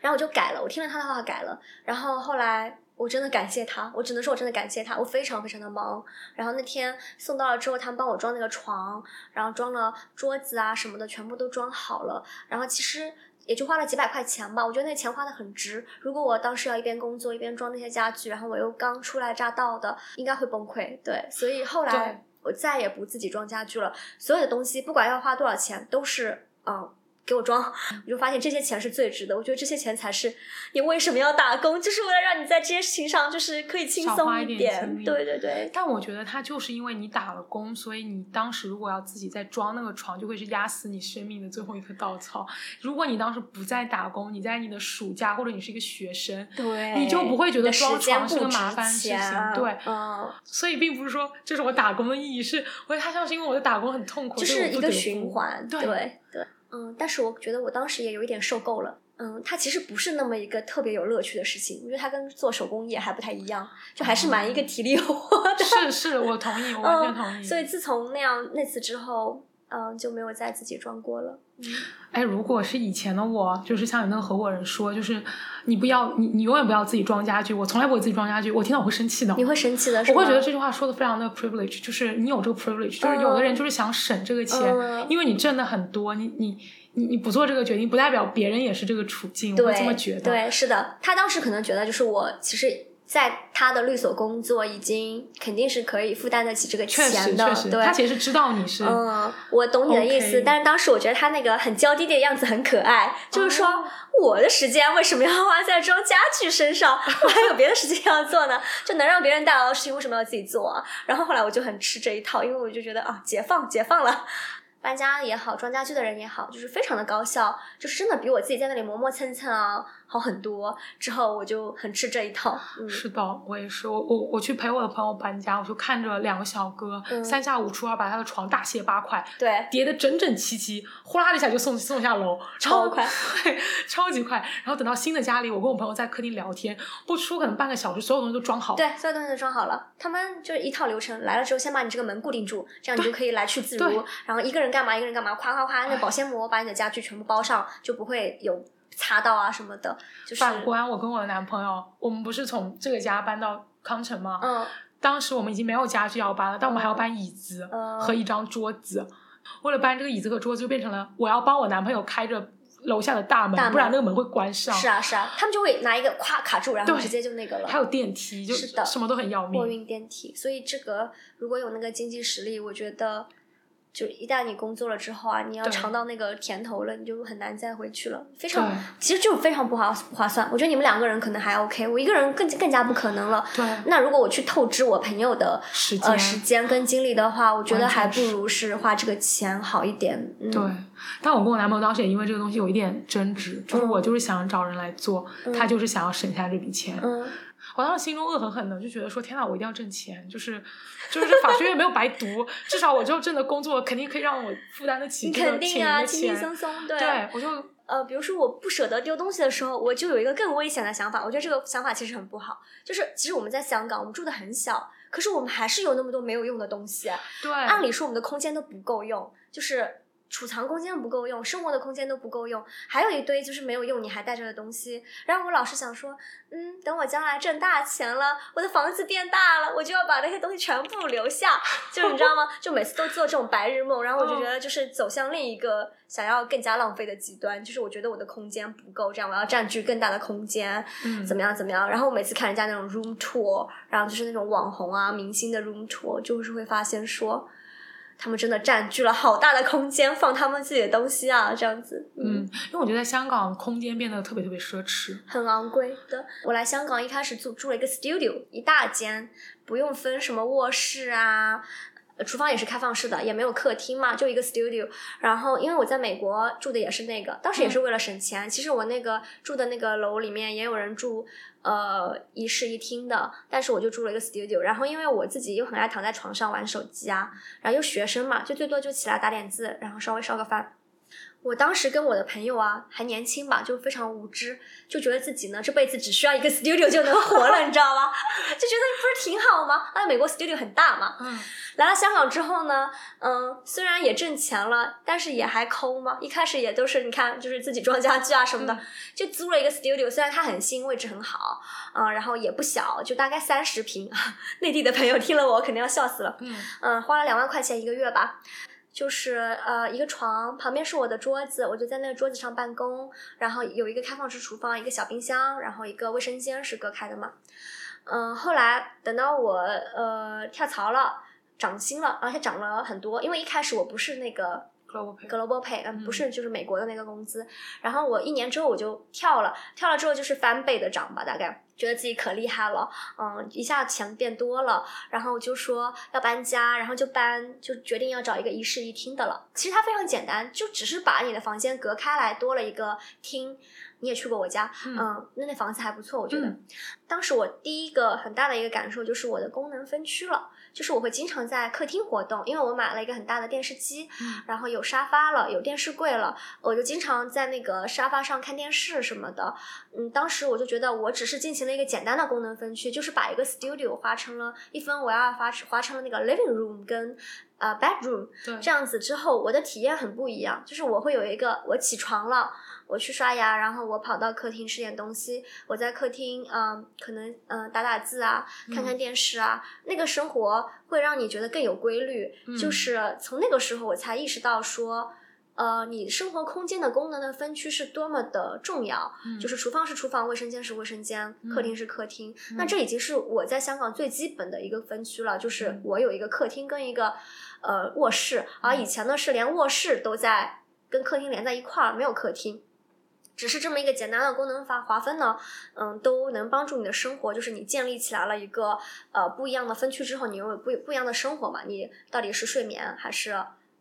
然后我就改了，我听了他的话改了。然后后来我真的感谢他，我只能说我真的感谢他。我非常非常的忙。然后那天送到了之后，他们帮我装那个床，然后装了桌子啊什么的，全部都装好了。然后其实。也就花了几百块钱吧，我觉得那钱花的很值。如果我当时要一边工作一边装那些家具，然后我又刚初来乍到的，应该会崩溃。对，所以后来我再也不自己装家具了。所有的东西不管要花多少钱，都是嗯。给我装，我就发现这些钱是最值的。我觉得这些钱才是你为什么要打工，就是为了让你在这些事情上就是可以轻松
一
点。对对对。
但我觉得他就是因为你打了工，所以你当时如果要自己再装那个床，就会是压死你生命的最后一颗稻草。如果你当时不在打工，你在你的暑假或者你是一个学生，
对，
你就不会觉得装床是个麻烦事情。对，
嗯。
所以并不是说这是我打工的意义，是我觉得他像是因为我的打工很痛苦，
就是一个循环。
对
对。嗯，但是我觉得我当时也有一点受够了。嗯，它其实不是那么一个特别有乐趣的事情，我觉得它跟做手工业还不太一样，就还是蛮一个体力活的。
是是，我同意，我完全同意。
所以自从那样那次之后。嗯，就没有再自己装过了。
嗯哎，如果是以前的我，就是像你那个合伙人说，就是你不要，你你永远不要自己装家具。我从来不会自己装家具，我听到我会生气的。
你会生气的，
我会觉得这句话说的非常的 privilege，就是你有这个 privilege，就是有的人就是想省这个钱，因为你挣的很多，你你你你不做这个决定，不代表别人也是这个处境。我会这么觉得。
对，是的，他当时可能觉得就是我其实。在他的律所工作，已经肯定是可以负担得起这个钱的。对，
他其实知道你是。
嗯，我懂你的意思，但是当时我觉得他那个很娇滴滴的样子很可爱，就是说我的时间为什么要花在装家具身上？我还有别的事情要做呢，就能让别人代劳的事情为什么要自己做？然后后来我就很吃这一套，因为我就觉得啊，解放，解放了。搬家也好，装家具的人也好，就是非常的高效，就是真的比我自己在那里磨磨蹭蹭啊。好很多。之后我就很吃这一套。嗯、
是的，我也是。我我我去陪我的朋友搬家，我就看着两个小哥、
嗯
三下五除二把他的床大卸八块，
对，
叠的整整齐齐，呼啦的一下就送送下楼，
超快，
对，超级快。然后等到新的家里，我跟我朋友在客厅聊天，不出可能半个小时，所有东西都装好。
对，所有东西都装好了。他们就是一套流程，来了之后先把你这个门固定住，这样你就可以来去自如。然后一个人干嘛，一个人干嘛，夸夸夸，那保鲜膜把你的家具全部包上，就不会有擦到啊什么的。就是
反观我跟我的男朋友，我们不是从这个家搬到康城吗？
嗯
当时我们已经没有家具要搬了，但我们还要搬椅子
嗯
和一张桌子。为了搬这个椅子和桌子，就变成了我要帮我男朋友开着楼下的大门，
大门
不然那个门会关上。
是啊是啊，他们就会拿一个咵卡住，然后
对
直接就那个了。
还有电梯，就是
的
什么都很要命货。
运电梯，所以这个如果有那个经济实力，我觉得。就一旦你工作了之后啊，你要尝到那个甜头了，你就很难再回去了，非常其实就非常不划不划算。我觉得你们两个人可能还 OK，我一个人更更加不可能了。
对，
那如果我去透支我朋友的
时间
呃时间跟精力的话，我觉得还不如是花这个钱好一点。嗯、
对，但我跟我男朋友当时也因为这个东西有一点争执，就是我就是想找人来做，他就是想要省下这笔钱。
嗯，
我当时心中恶狠狠的，就觉得说天呐，我一定要挣钱，就是就是这法学院没有白读，至少我之后挣的工作肯定可以让我负担得起
你
这个
肯定啊，
钱
轻轻。松松，对。
对，我就
呃，比如说我不舍得丢东西的时候，我就有一个更危险的想法。我觉得这个想法其实很不好，就是其实我们在香港，我们住的很小，可是我们还是有那么多没有用的东西。
对，
按理说我们的空间都不够用，就是储藏空间不够用，生活的空间都不够用，还有一堆就是没有用你还带着的东西。然后我老是想说，嗯，等我将来挣大钱了，我的房子变大了，我就要把那些东西全部留下。就是你知道吗？就每次都做这种白日梦，然后我就觉得就是走向另一个想要更加浪费的极端，就是我觉得我的空间不够，这样我要占据更大的空间，
嗯
怎么样怎么样。然后我每次看人家那种 room tour，然后就是那种网红啊、明星的 room tour，就是会发现说。他们真的占据了好大的空间，放他们自己的东西啊，这样子，
嗯，因为我觉得在香港空间变得特别特别奢侈。
很昂贵的。我来香港一开始住住了一个 studio，一大间，不用分什么卧室啊。呃厨房也是开放式的，也没有客厅嘛，就一个 studio。然后，因为我在美国住的也是那个，当时也是为了省钱。其实我那个住的那个楼里面也有人住，呃，一室一厅的，但是我就住了一个 studio。然后，因为我自己又很爱躺在床上玩手机啊，然后又学生嘛，就最多就起来打点字，然后稍微烧个饭。我当时跟我的朋友啊，还年轻吧，就非常无知，就觉得自己呢这辈子只需要一个 studio 就能活了，你知道吗？就觉得不是挺好吗？啊，美国 studio 很大嘛。
嗯，
来了香港之后呢，嗯，虽然也挣钱了，但是也还抠嘛。一开始也都是你看，就是自己装家具啊什么的，
嗯
就租了一个 studio，虽然它很新，位置很好，嗯，然后也不小，就大概三十平。内地的朋友听了我肯定要笑死了。
嗯
嗯，花了两万块钱一个月吧。就是呃一个床，旁边是我的桌子，我就在那个桌子上办公，然后有一个开放式厨房，一个小冰箱，然后一个卫生间是隔开的嘛。嗯，后来等到我呃跳槽了，涨薪了，而且涨了很多，因为一开始我不是那个
Global Pay
Global Pay，不是就是美国的那个工资。然后我一年之后我就跳了，跳了之后就是翻倍的涨吧，大概觉得自己可厉害了，嗯，一下钱变多了，然后就说要搬家，然后就搬，就决定要找一个一室一厅的了。其实它非常简单，就只是把你的房间隔开来，多了一个厅。你也去过我家，
嗯
嗯，那那房子还不错，我觉得。
嗯
当时我第一个很大的一个感受就是我的功能分区了，就是我会经常在客厅活动，因为我买了一个很大的电视机，
嗯
然后有沙发了，有电视柜了，我就经常在那个沙发上看电视什么的。嗯，当时我就觉得我只是进行了一个简单的功能分区，就是把一个 studio 划成了一分为二，划划成了那个 living room 跟呃 bedroom，
对，
这样子之后，我的体验很不一样，就是我会有一个我起床了。我去刷牙，然后我跑到客厅吃点东西。我在客厅，嗯、可能嗯、呃打打字啊，看看电视啊。那个生活会让你觉得更有规律。
嗯
就是从那个时候，我才意识到说，呃，你生活空间的功能的分区是多么的重要。
嗯
就是厨房是厨房，卫生间是卫生间，客厅是客厅。那
嗯
这已经是我在香港最基本的一个分区了，就是
嗯
我有一个客厅跟一个呃卧室，而以前呢是连卧室都在跟客厅连在一块儿，没有客厅。只是这么一个简单的功能划划分呢，嗯，都能帮助你的生活，就是你建立起来了一个呃不一样的分区之后，你有不不一样的生活嘛？你到底是睡眠还是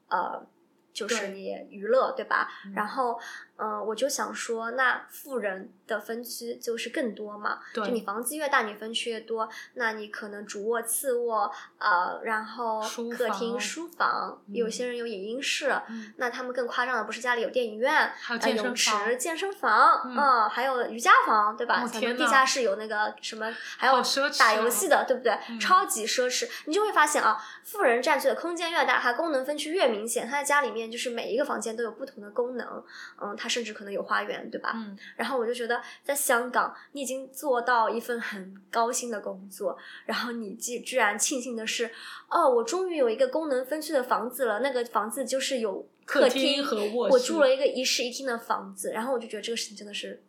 呃，就是你娱乐，对吧？
嗯
然后嗯，我就想说，那富人的分区就是更多嘛。
对
就你房子越大，你分区越多，那你可能主卧、次卧，呃，然后客厅、
房
书房，有
嗯
些人有影音室。
嗯
那他们更夸张的不是家里有电影院，
还有
呃泳池、健身房，
嗯
嗯，还有瑜伽房，对吧？地下室有那个什么，还有打
啊
游戏的，对不对？
嗯
超级奢侈。你就会发现啊，富人占据的空间越大，它功能分区越明显。他在家里面就是每一个房间都有不同的功能，嗯，他甚至可能有花园，对吧？
嗯，
然后我就觉得，在香港，你已经做到一份很高薪的工作，然后你居居然庆幸的是，哦，我终于有一个功能分区的房子了。那个房子就是有
客
厅
厅和卧室
我住了一个一室一厅的房子，然后我就觉得这个事情真的是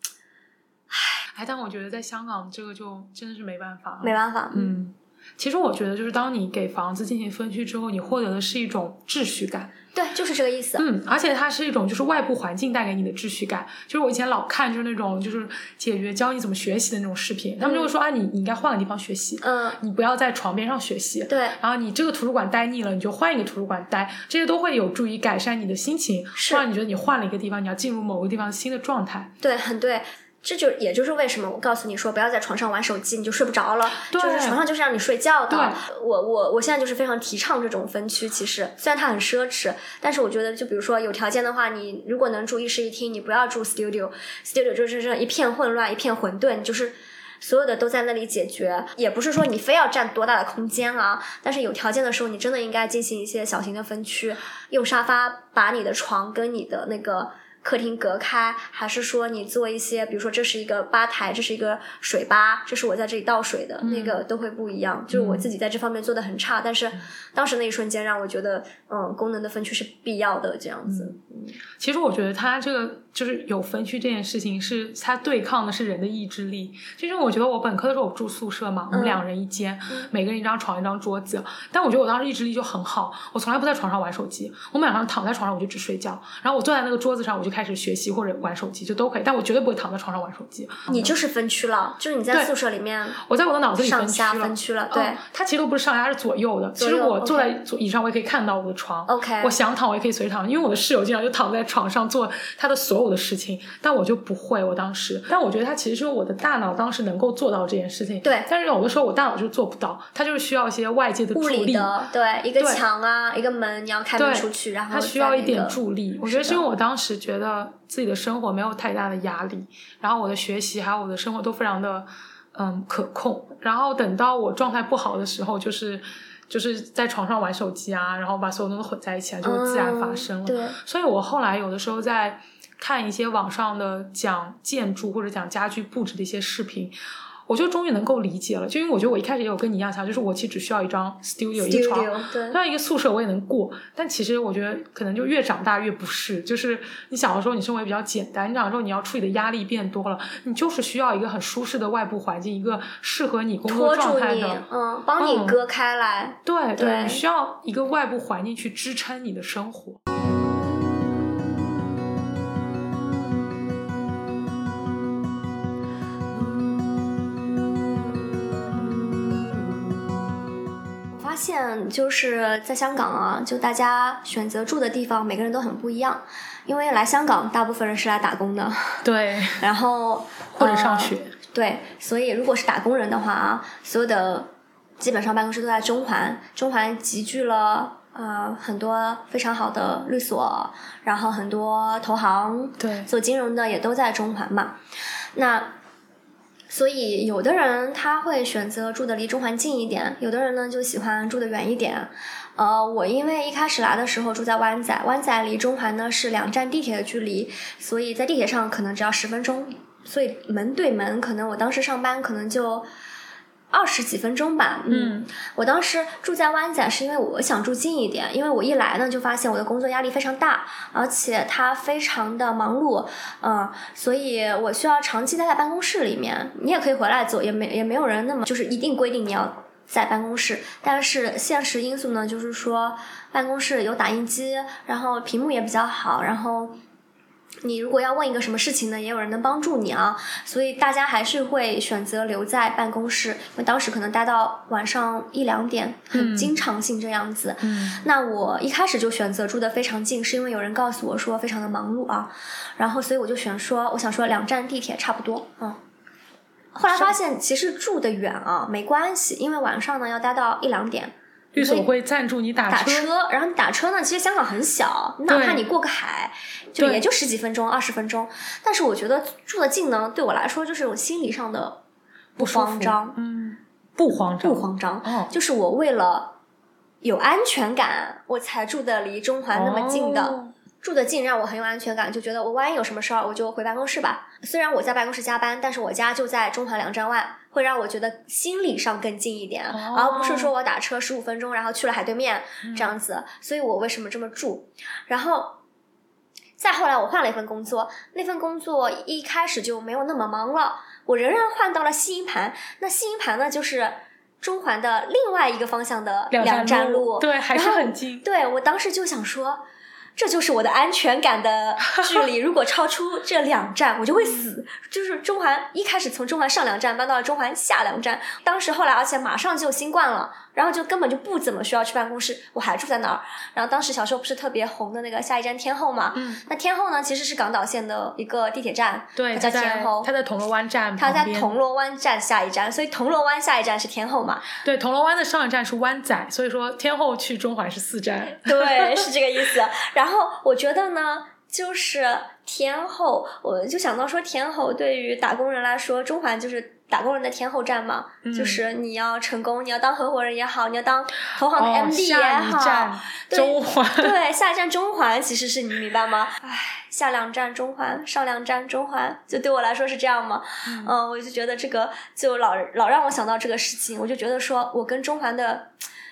唉
哎，但我觉得在香港这个就真的是没办法，
没办法。
嗯，其实我觉得就是当你给房子进行分区之后，你获得的是一种秩序感。
对，就是这个意思。
嗯，而且它是一种就是外部环境带给你的秩序感。就是我以前老看就是那种就是解决教你怎么学习的那种视频，他们就会说啊，你你应该换个地方学习，
嗯，
你不要在床边上学习。
对，
然后你这个图书馆待腻了，你就换一个图书馆待，这些都会有助于改善你的心情，让你觉得你换了一个地方，你要进入某个地方新的状态。
对，很对。这就也就是为什么我告诉你说不要在床上玩手机，你就睡不着了。
对
就是床上就是让你睡觉的。我我我现在就是非常提倡这种分区。其实虽然它很奢侈，但是我觉得就比如说有条件的话，你如果能住一室一厅，你不要住 studio。studio 就是这一片混乱，一片混沌，就是。所有的都在那里解决，也不是说你非要占多大的空间啊，但是有条件的时候，你真的应该进行一些小型的分区，用沙发把你的床跟你的那个客厅隔开，还是说你做一些，比如说这是一个吧台，这是一个水吧，这是我在这里倒水的，那个都会不一样。就是我自己在这方面做的很差，但是当时那一瞬间让我觉得，嗯，功能的分区是必要的，这样子。
其实我觉得它这个就是有分区这件事情，是它对抗的是人的意志力。其实我觉得我本科的时候我住宿舍嘛，我们
嗯
两人一间，
嗯
每个人一张床一张桌子。但我觉得我当时意志力就很好，我从来不在床上玩手机，我晚上躺在床上我就只睡觉，然后我坐在那个桌子上我就开始学习或者玩手机，就都可以。但我绝对不会躺在床上玩手机。
你就是分区了，就是你在宿舍里面
我在我的脑子里分
上下
区了。
分区了，对。
嗯它其实都不是上下，它是左右的。其实我坐在左椅上，我也可以看到我的床。
OK
我想躺，我也可以随躺，因为我的室友经常就躺在床上做他的所有的事情，但我就不会。我当时，但我觉得他其实是我的大脑当时能够做到这件事情。
对
但是有的时候我大脑就做不到，它就是需要一些外界的助力。
的，对，一个墙啊，一个门，你要开门出去，然后
它需要一点助力。我觉得
是
因为我当时觉得自己的生活没有太大的压力，然后我的学习还有我的生活都非常的嗯可控。然后等到我状态不好的时候，就是就是在床上玩手机啊，然后把所有东西混在一起啊，就会自然发生了。
嗯对，
所以我后来有的时候在看一些网上的讲建筑或者讲家居布置的一些视频。我就终于能够理解了，就因为我觉得我一开始也有跟你一样想，就是我其实只需要一张 studio 一个床那一个宿舍我也能过，但其实我觉得可能就越长大越不是，就是你小的时候你生活也比较简单，你长大之后你要处理的压力变多了，你就是需要一个很舒适的外部环境，一个适合你工作状态的，，
嗯，帮你
嗯。
隔开来。
对
对。
你需要一个外部环境去支撑你的生活。
现就是在香港啊，就大家选择住的地方，每个人都很不一样。因为来香港，大部分人是来打工的，
对，
然后
或者上
呃
学，
对，所以如果是打工人的话啊，所有的基本上办公室都在中环，中环集聚了呃很多非常好的律所，然后很多投行，
对
做金融的也都在中环嘛。那所以有的人他会选择住的离中环近一点，有的人呢就喜欢住的远一点。呃，我因为一开始来的时候住在湾仔，湾仔离中环呢是两站地铁的距离，所以在地铁上可能只要十分钟，所以门对门，可能我当时上班可能就二十几分钟吧。
嗯，
我当时住在湾仔是因为我想住近一点，因为我一来呢就发现我的工作压力非常大，而且它非常的忙碌，嗯、所以我需要长期待在办公室里面。你也可以回来走，也没也没有人那么就是一定规定你要。在办公室，但是现实因素呢，就是说办公室有打印机，然后屏幕也比较好，然后你如果要问一个什么事情呢，也有人能帮助你啊，所以大家还是会选择留在办公室，因为当时可能待到晚上一两点，很经常性这样子。
嗯。
那我一开始就选择住的非常近，是因为有人告诉我说非常的忙碌啊，然后所以我就选说，我想说两站地铁差不多，嗯。后来发现其实住的远啊没关系，因为晚上呢要待到一两点，
律所会赞助你打
打车，然后你打车呢，其实香港很小，哪怕你过个海，就也就十几分钟、二十分钟。但是我觉得住的近呢，对我来说就是一种心理上的不慌张，
嗯，不慌张，
不慌张，
哦，
就是我为了有安全感，我才住的离中环那么近的。
哦
住得近让我很有安全感，就觉得我万一有什么事儿，我就回办公室吧。虽然我在办公室加班，但是我家就在中环两站外，会让我觉得心理上更近一点，
哦
而不是说我打车十五分钟，然后去了海对面、
嗯
这样子。所以我为什么这么住？然后再后来我换了一份工作，那份工作一开始就没有那么忙了，我仍然换到了西营盘。那西营盘呢，就是中环的另外一个方向的
两
站
路，对，还是很近。
对我当时就想说，这就是我的安全感的距离。如果超出这两站，我就会死。就是中环一开始从中环上两站搬到了中环下两站，当时后来而且马上就新冠了，然后就根本就不怎么需要去办公室，我还住在那儿。然后当时小时候不是特别红的那个下一站天后嘛，
嗯，
那天后呢其实是港岛线的一个地铁站，
对，
它叫
在
天后
它。在铜锣湾站
它在铜锣湾站下一站，所以铜锣湾下一站是天后嘛？
对，铜锣湾的上一站是湾仔，所以说天后去中环是四站。
对，是这个意思。然后我觉得呢，就是天后，我就想到说，天后对于打工人来说，中环就是打工人的天后站嘛。
嗯
就是你要成功，你要当合伙人也好，你要当投行的
哦
，MD 也
下一
好，
站
对
中环。
对，下一站中环其实是你明白吗？唉，下两站中环，上两站中环，就对我来说是这样嘛？嗯、我就觉得这个就老老让我想到这个事情，我就觉得说我跟中环的。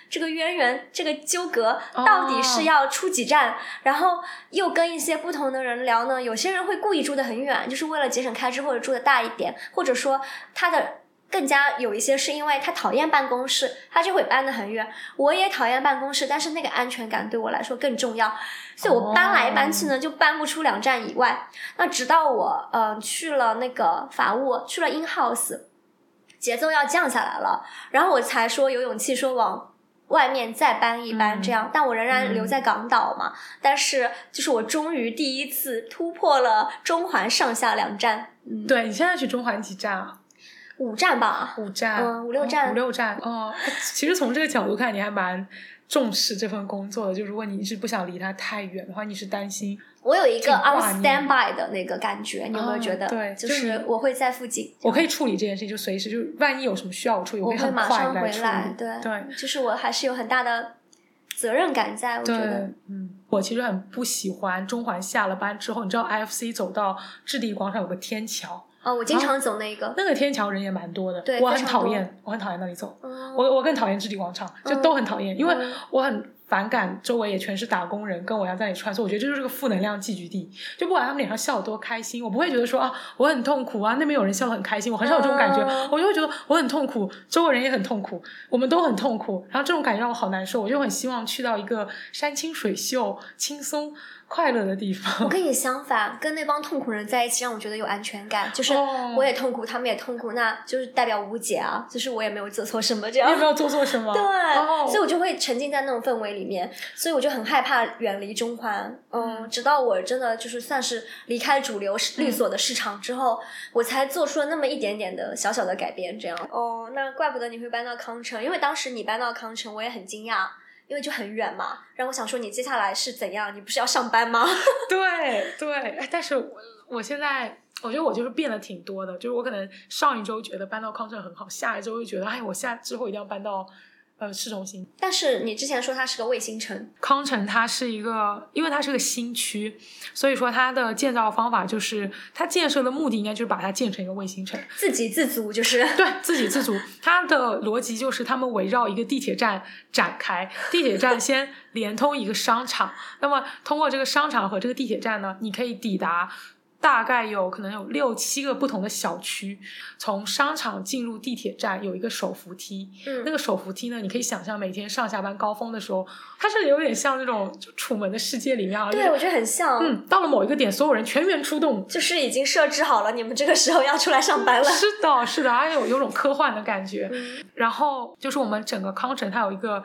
这个渊源，这个纠葛到底是要出几站，然后又跟一些不同的人聊呢？有些人会故意住得很远，就是为了节省开支，或者住的大一点，或者说他的更加有一些是因为他讨厌办公室，他就会搬得很远。我也讨厌办公室，但是那个安全感对我来说更重要，所以我搬来搬去呢，就搬不出两站以外。那直到我嗯、呃去了那个法务，去了 in house，节奏要降下来了，然后我才说有勇气说往。外面再搬一搬，
嗯
这样，但我仍然留在港岛嘛。但是，就是我终于第一次突破了中环上下两站，嗯，
对你现在去中环几站啊？
五站吧，
五站，
嗯五六站
哦五六站。哦，其实从这个角度看，你还蛮重视这份工作的。就如果你一直不想离它太远的话，你是担心
我有一个
挺
on standby 的那个感觉，你有没有
哦
觉得？
对
就
就是
我会在附近，
我可以处理这件事情，就随时就万一有什么需要我处理，
我会
很
马上回来。对
对
就是我还是有很大的责任感在，我觉得。，
嗯，我其实很不喜欢中环下了班之后，你知道 IFC 走到置地广场有个天桥，
哦，我经常走那个。
那个天桥人也蛮多的，
对
我很讨厌，我很讨厌那里走。
嗯
我我更讨厌置地广场，就都很讨厌，因为
嗯
我很反感周围也全是打工人，跟我一样在那里穿梭。我觉得这就是个负能量聚集地，就不管他们脸上笑得多开心，我不会觉得说啊我很痛苦啊，那边有人笑得很开心，我很少有这种感觉，
嗯
我就会觉得我很痛苦，周围人也很痛苦，我们都很痛苦，然后这种感觉让我好难受，我就很希望去到一个山清水秀、轻松快乐的地方我。
跟你相反，跟那帮痛苦人在一起，让我觉得有安全感。就是
哦
我也痛苦，他们也痛苦，那就是代表无解啊。就是我也没有做错什么，这样
你有没有做错什么？
对，
哦
所以我就会沉浸在那种氛围里面，所以我就很害怕远离中环。嗯，直到我真的就是算是离开主流律所的市场之后，我才做出了那么一点点的小小的改变。这样哦，那怪不得你会搬到康城，因为当时你搬到康城，我也很惊讶。因为就很远嘛，然后我想说你接下来是怎样？你不是要上班吗？
对对，但是我我现在我觉得我就是变得挺多的，就是我可能上一周觉得搬到康城很好，下一周又觉得哎，我下之后一定要搬到呃市中心。
但是你之前说它是个卫星城，
康城它是一个，因为它是个新区，所以说它的建造方法就是它建设的目的应该就是把它建成一个卫星城。
自给自足就是。
对自给自足，它的逻辑就是他们围绕一个地铁站展开，地铁站先连通一个商场，那么通过这个商场和这个地铁站呢，你可以抵达大概有可能有六七个不同的小区，从商场进入地铁站有一个手扶梯，
嗯
那个手扶梯呢，你可以想象每天上下班高峰的时候，它是有点像那种就楚门的世界里面啊，
对，我觉得很像，
嗯，到了某一个点，所有人全员出动。
就是已经设置好了，你们这个时候要出来上班了。
是的，是的，而且有有种科幻的感觉。
嗯
然后就是我们整个康城，它有一个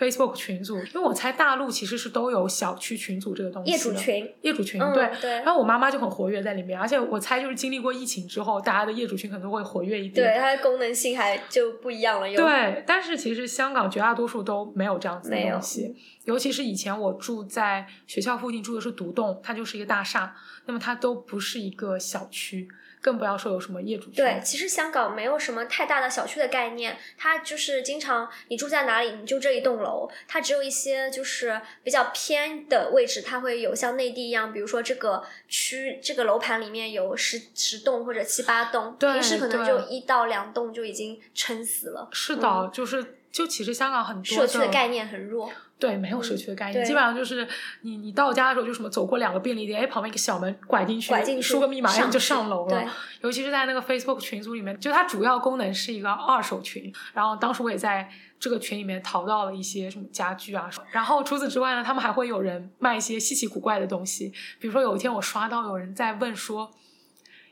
Facebook 群组，因为我猜大陆其实是都有小区群组这个东西的。
业主群，
业主群，
嗯
对。
对
然后我妈妈就很活跃在里面，而且我猜就是经历过疫情之后，大家的业主群可能会活跃一点。
对，它的功能性还就不一样了，
对，但是其实香港绝大多数都没有这样子的东西，尤其是以前我住在学校附近住的是独栋，它就是一个大厦，那么它都不是一个小区，更不要说有什么业主。
对，其实香港没有什么太大的小区的概念，它就是经常你住在哪里，你就这一栋楼，它只有一些就是比较偏的位置，它会有像内地一样，比如说这个区这个楼盘里面有十十栋或者七八栋，平时可能就一到两栋就已经撑死了，
是的，就是就其实香港很多
社区的概念很弱。
对，没有社区的概念，
对
基本上就是你你到家的时候就什么走过两个便利店，哎，旁边一个小门拐进去，
拐进去
输个密码，然后就
上
楼了。尤其是在那个 Facebook 群组里面，就它主要功能是一个二手群，然后当时我也在这个群里面淘到了一些什么家具啊，然后除此之外呢，他们还会有人卖一些稀奇古怪的东西，比如说有一天我刷到有人在问说。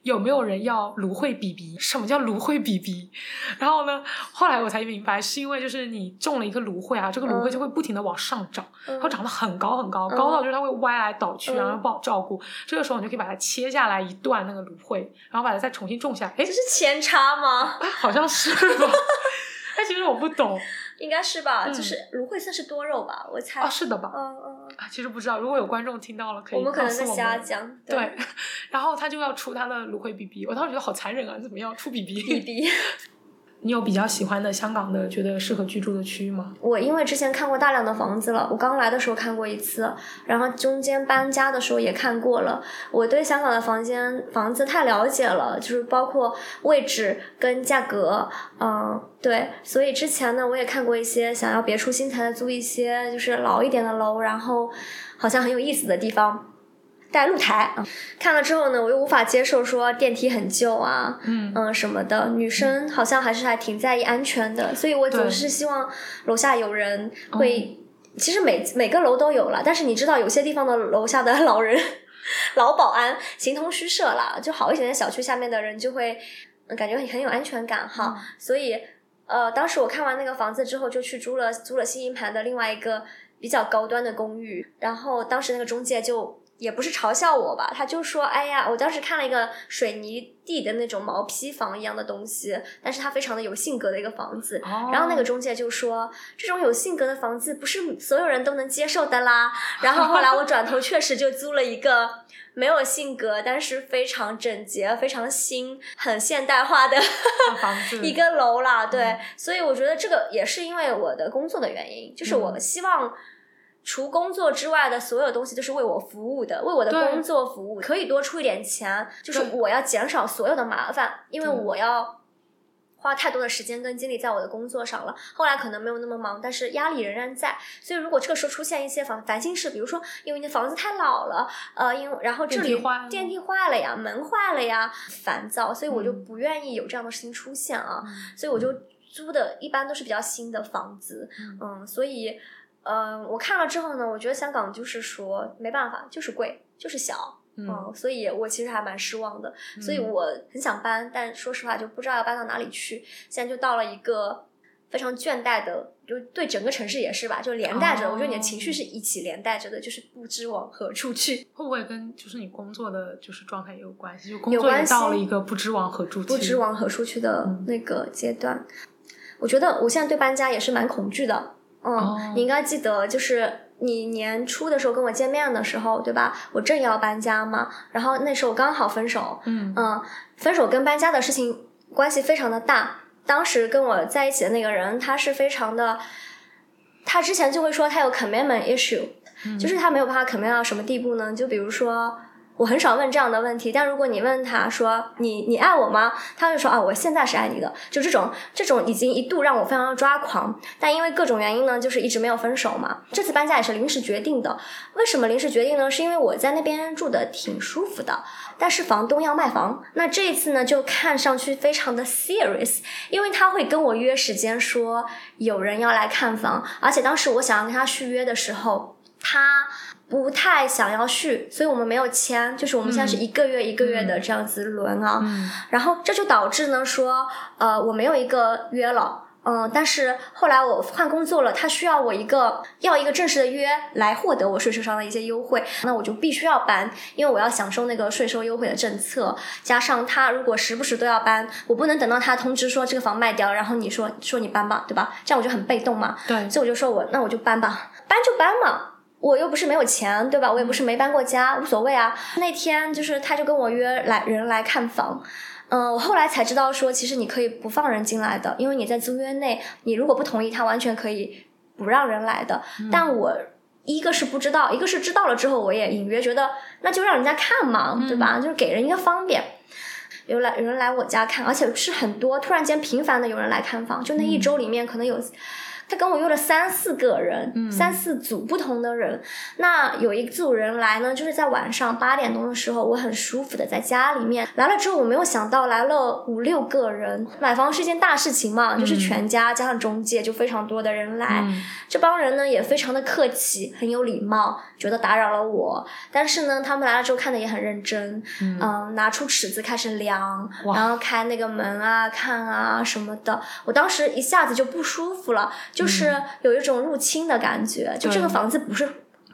有没有人要芦荟 BB？什么叫芦荟 BB？然后呢，后来我才明白，是因为就是你种了一个芦荟啊，这个芦荟
嗯
就会不停的往上长，
嗯
它长得很高很高，
嗯
高到就是它会歪来倒去，
嗯
然后不好照顾。这个时候你就可以把它切下来一段那个芦荟，然后把它再重新种下来。哎
这，是扦插吗？
哎好像是吧？哎，其实我不懂
应该是吧，
嗯
就是芦荟算是多肉吧，我猜。
啊，是的吧？
嗯嗯，
啊，其实不知道，如果有观众听到了，可以
我们可能在
告诉我们。
瞎讲。
对，然后他就要出他的芦荟 BB，我当时觉得好残忍啊！怎么样出 BB？你有比较喜欢的香港的觉得适合居住的区域吗？
我因为之前看过大量的房子了，我刚来的时候看过一次，然后中间搬家的时候也看过了。我对香港的房间房子太了解了，就是包括位置跟价格，嗯，对，所以之前呢我也看过一些想要别出心裁的租一些就是老一点的楼，然后好像很有意思的地方。带露台啊，看了之后呢，我又无法接受说电梯很旧啊，
嗯
嗯什么的，女生好像还是还挺在意安全的，所以我总是希望楼下有人会。其实每每个楼都有了，但是你知道有些地方的楼下的老人、老保安形同虚设啦，就好一点的小区下面的人就会嗯感觉很很有安全感哈。所以呃，当时我看完那个房子之后，就去租了租了新营盘的另外一个比较高端的公寓，然后当时那个中介就。也不是嘲笑我吧，他就说：“哎呀，我当时看了一个水泥地的那种毛坯房一样的东西，但是它非常的有性格的一个房子。
哦
然后那个中介就说：“这种有性格的房子不是所有人都能接受的啦。”然后后来我转头确实就租了一个没有性格，但是非常整洁、非常新、很现代化的
大房子
一个楼啦。对，
嗯
所以我觉得这个也是因为我的工作的原因，就是我
嗯
希望。除工作之外的所有东西都是为我服务的，为我的工作服务，可以多出一点钱，就是我要减少所有的麻烦，因为我要花太多的时间跟精力在我的工作上了。后来可能没有那么忙，但是压力仍然在。所以如果这个时候出现一些烦烦心事，比如说因为你的房子太老了，呃，因为然后这里
电梯坏了
呀，门坏了呀，烦躁，所以我就
嗯
不愿意有这样的事情出现啊。
嗯
所以我就租的一般都是比较新的房子，
嗯
嗯，所以，嗯、我看了之后呢，我觉得香港就是说没办法，就是贵，就是小，
嗯
嗯，所以我其实还蛮失望的，所以
嗯
我很想搬，但说实话就不知道要搬到哪里去，现在就到了一个非常倦怠的，就对整个城市也是吧，就连带着，
哦
我觉得你的情绪是一起连带着的，就是不知往何处去，
会不会跟就是你工作的就是状态也有关系？就工作也到了一个不知往何处去，
不知往何处去的
嗯
那个阶段。我觉得我现在对搬家也是蛮恐惧的。嗯，
哦
你应该记得，就是你年初的时候跟我见面的时候，对吧？我正要搬家嘛，然后那时候刚好分手。
嗯
嗯，分手跟搬家的事情关系非常的大。当时跟我在一起的那个人，他是非常的，他之前就会说他有 commitment issue，、
嗯
就是他没有办法 commit 到什么地步呢？就比如说，我很少问这样的问题，但如果你问他说你你爱我吗？他就说啊，我现在是爱你的。就这种这种已经一度让我非常抓狂，但因为各种原因呢，就是一直没有分手嘛。这次搬家也是临时决定的。为什么临时决定呢？是因为我在那边住的挺舒服的，但是房东要卖房。那这一次呢，就看上去非常的 serious，因为他会跟我约时间，说有人要来看房，而且当时我想要跟他续约的时候，他。不太想要续，所以我们没有签，就是我们现在是一个月一个月的这样子轮啊，然后这就导致呢说，呃，我没有一个约了，嗯，但是后来我换工作了，他需要我一个要一个正式的约来获得我税收上的一些优惠，那我就必须要搬，因为我要享受那个税收优惠的政策，加上他如果时不时都要搬，我不能等到他通知说这个房卖掉，然后你说说你搬吧，对吧？这样我就很被动嘛，
对，
所以我就说我那我就搬吧，搬就搬嘛。我又不是没有钱，对吧？我也不是没搬过家，无所谓啊。那天就是他就跟我约来人来看房，嗯，我后来才知道说，其实你可以不放人进来的，因为你在租约内，你如果不同意，他完全可以不让人来的。但我一个是不知道，一个是知道了之后，我也隐约觉得那就让人家看嘛，对吧？就是给人一个方便。有来有人来我家看，而且是很多，突然间频繁的有人来看房，就那一周里面可能有。他跟我约了三四个人，三四组不同的人。那有一组人来呢，就是在晚上八点钟的时候，我很舒服的在家里面。来了之后，我没有想到来了五六个人。买房是一件大事情嘛，就是全家加上中介，就非常多的人来。这帮人呢也非常的客气，很有礼貌，觉得打扰了我。但是呢，他们来了之后看的也很认真，嗯，拿出尺子开始量，然后开那个门啊、看啊什么的。我当时一下子就不舒服了。就是有一种入侵的感觉，就这个房子不是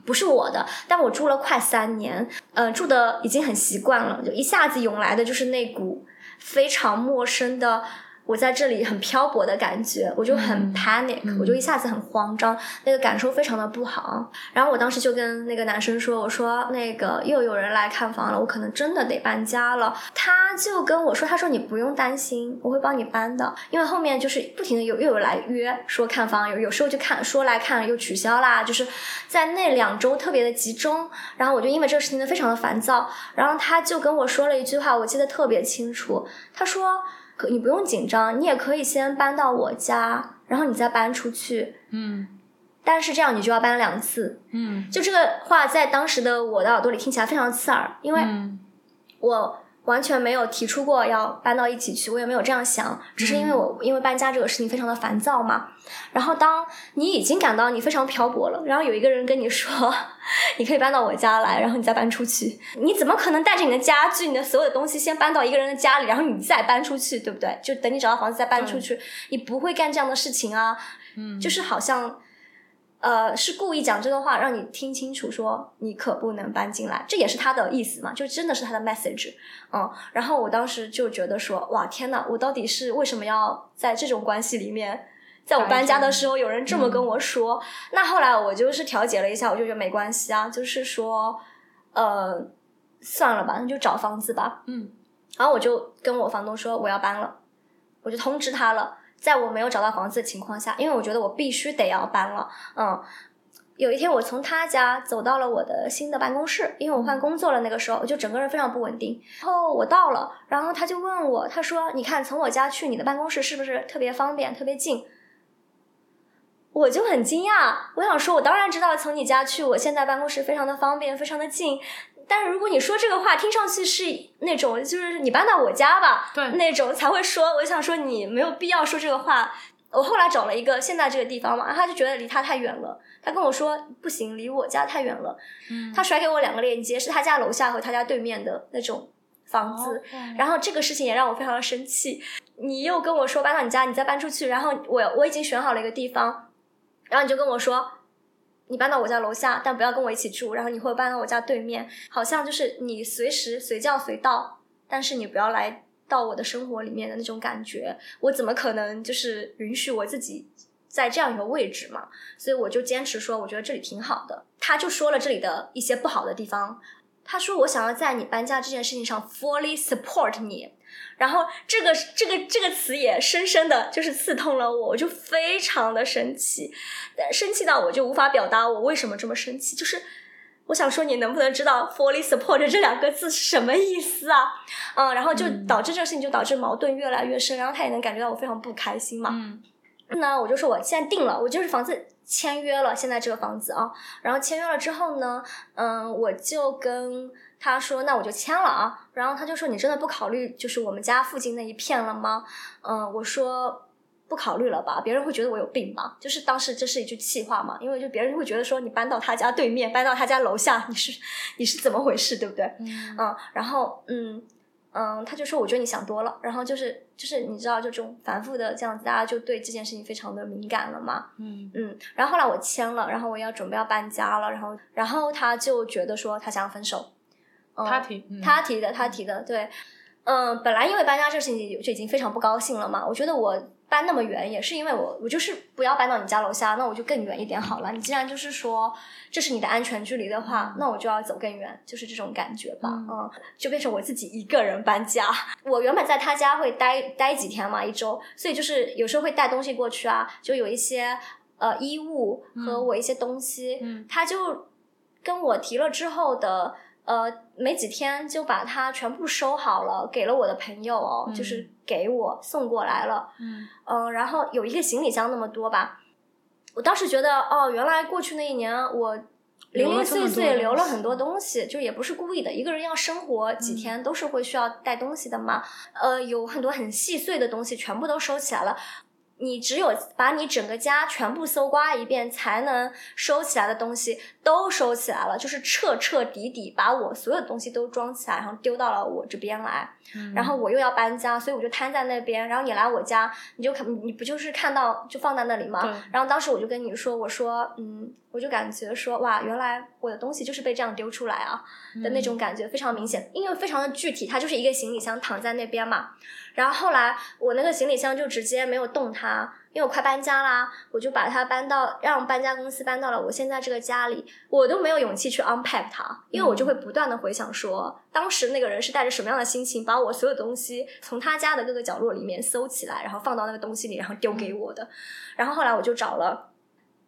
不是我的，但我住了快三年，呃，住的已经很习惯了，就一下子涌来的就是那股非常陌生的。我在这里很漂泊的感觉，我就很 panic，我就一下子很慌张，那个感受非常的不好。然后我当时就跟那个男生说：“我说那个又有人来看房了，我可能真的得搬家了。”他就跟我说：“他说你不用担心，我会帮你搬的。”因为后面就是不停的有又有来约说看房，有有时候就看说来看又取消啦，就是在那两周特别的集中。然后我就因为这个事情呢非常的烦躁。然后他就跟我说了一句话，我记得特别清楚。他说。可你不用紧张，你也可以先搬到我家，然后你再搬出去。
嗯，
但是这样你就要搬两次。
嗯，
就这个话在当时的我的耳朵里听起来非常刺耳，因为我。完全没有提出过要搬到一起去，我也没有这样想，只是因为我因为搬家这个事情非常的烦躁嘛。然后当你已经感到你非常漂泊了，然后有一个人跟你说 你可以搬到我家来，然后你再搬出去，你怎么可能带着你的家具、你的所有的东西先搬到一个人的家里，然后你再搬出去，对不对？就等你找到房子再搬出去，你不会干这样的事情啊。
嗯，
就是好像。呃，是故意讲这个话，让你听清楚，说你可不能搬进来，这也是他的意思嘛，就真的是他的 message，嗯。然后我当时就觉得说，哇，天呐，我到底是为什么要在这种关系里面，在我搬家的时候有人这么跟我说？那后来我就是调解了一下，我就觉得没关系啊，就是说，呃，算了吧，那就找房子吧，
嗯。
然后我就跟我房东说我要搬了，我就通知他了。在我没有找到房子的情况下，因为我觉得我必须得要搬了，嗯，有一天我从他家走到了我的新的办公室，因为我换工作了，那个时候我就整个人非常不稳定。然后我到了，然后他就问我，他说：“你看，从我家去你的办公室是不是特别方便、特别近？”我就很惊讶，我想说，我当然知道从你家去我现在办公室非常的方便，非常的近。但是如果你说这个话，听上去是那种就是你搬到我家吧，
对，
那种才会说。我想说你没有必要说这个话。我后来找了一个现在这个地方嘛，他就觉得离他太远了，他跟我说不行，离我家太远了。
嗯，
他甩给我两个链接，是他家楼下和他家对面的那种房子。然后这个事情也让我非常的生气。你又跟我说搬到你家，你再搬出去，然后我我已经选好了一个地方，然后你就跟我说。你搬到我家楼下，但不要跟我一起住。然后你会搬到我家对面，好像就是你随时随叫随到，但是你不要来到我的生活里面的那种感觉。我怎么可能就是允许我自己在这样一个位置嘛？所以我就坚持说，我觉得这里挺好的。他就说了这里的一些不好的地方。他说我想要在你搬家这件事情上 fully support 你。然后这个这个这个词也深深的就是刺痛了我，我就非常的生气，生气到我就无法表达我为什么这么生气。就是我想说，你能不能知道 “fully support” 这两个字是什么意思啊？嗯，然后就导致这个事情就导致矛盾越来越深，然后他也能感觉到我非常不开心嘛。
嗯
那我就说我现在定了，我就是房子签约了，现在这个房子啊，然后签约了之后呢，嗯，我就跟他说，那我就签了啊，然后他就说你真的不考虑就是我们家附近那一片了吗？嗯，我说不考虑了吧，别人会觉得我有病吧？就是当时这是一句气话嘛，因为就别人会觉得说你搬到他家对面，搬到他家楼下，你是你是怎么回事，对不对？
嗯
嗯，然后嗯嗯，他就说我觉得你想多了，然后就是就是你知道就这种反复的这样子，大家就对这件事情非常的敏感了嘛。
嗯。
嗯，然后后来我签了，然后我要准备要搬家了，然后然后他就觉得说他想要分手，嗯、
他提嗯
他提的，他提的，对，嗯，本来因为搬家这事情就已经非常不高兴了嘛，我觉得我搬那么远也是因为我我就是不要搬到你家楼下，那我就更远一点好了。你既然就是说这是你的安全距离的话，那我就要走更远，就是这种感觉吧，
嗯
嗯，就变成我自己一个人搬家。我原本在他家会待待几天嘛，一周，所以就是有时候会带东西过去啊，就有一些呃衣物和
嗯
我一些东西，
嗯
他就跟我提了之后的呃没几天就把它全部收好了，给了我的朋友哦，
嗯
就是给我送过来了，
嗯
嗯、然后有一个行李箱那么多吧，我当时觉得哦，原来过去那一年我。零零碎碎留了很多东西，就也不是故意的。一个人要生活几天，都是会需要带东西的嘛。呃，有很多很细碎的东西，全部都收起来了。你只有把你整个家全部搜刮一遍，才能收起来的东西都收起来了，就是彻彻底底把我所有的东西都装起来，然后丢到了我这边来。
嗯
然后我又要搬家，所以我就瘫在那边。然后你来我家，你就看，你不就是看到就放在那里吗？然后当时我就跟你说，我说，嗯，我就感觉说，哇，原来我的东西就是被这样丢出来啊的那种感觉非常明显，因为非常的具体，它就是一个行李箱躺在那边嘛。然后后来我那个行李箱就直接没有动它，因为我快搬家啦，我就把它搬到让搬家公司搬到了我现在这个家里，我都没有勇气去 unpack 它，因为我就会不断的回想说，当时那个人是带着什么样的心情，把我所有东西从他家的各个角落里面搜起来，然后放到那个东西里，然后丢给我的。然后后来我就找了。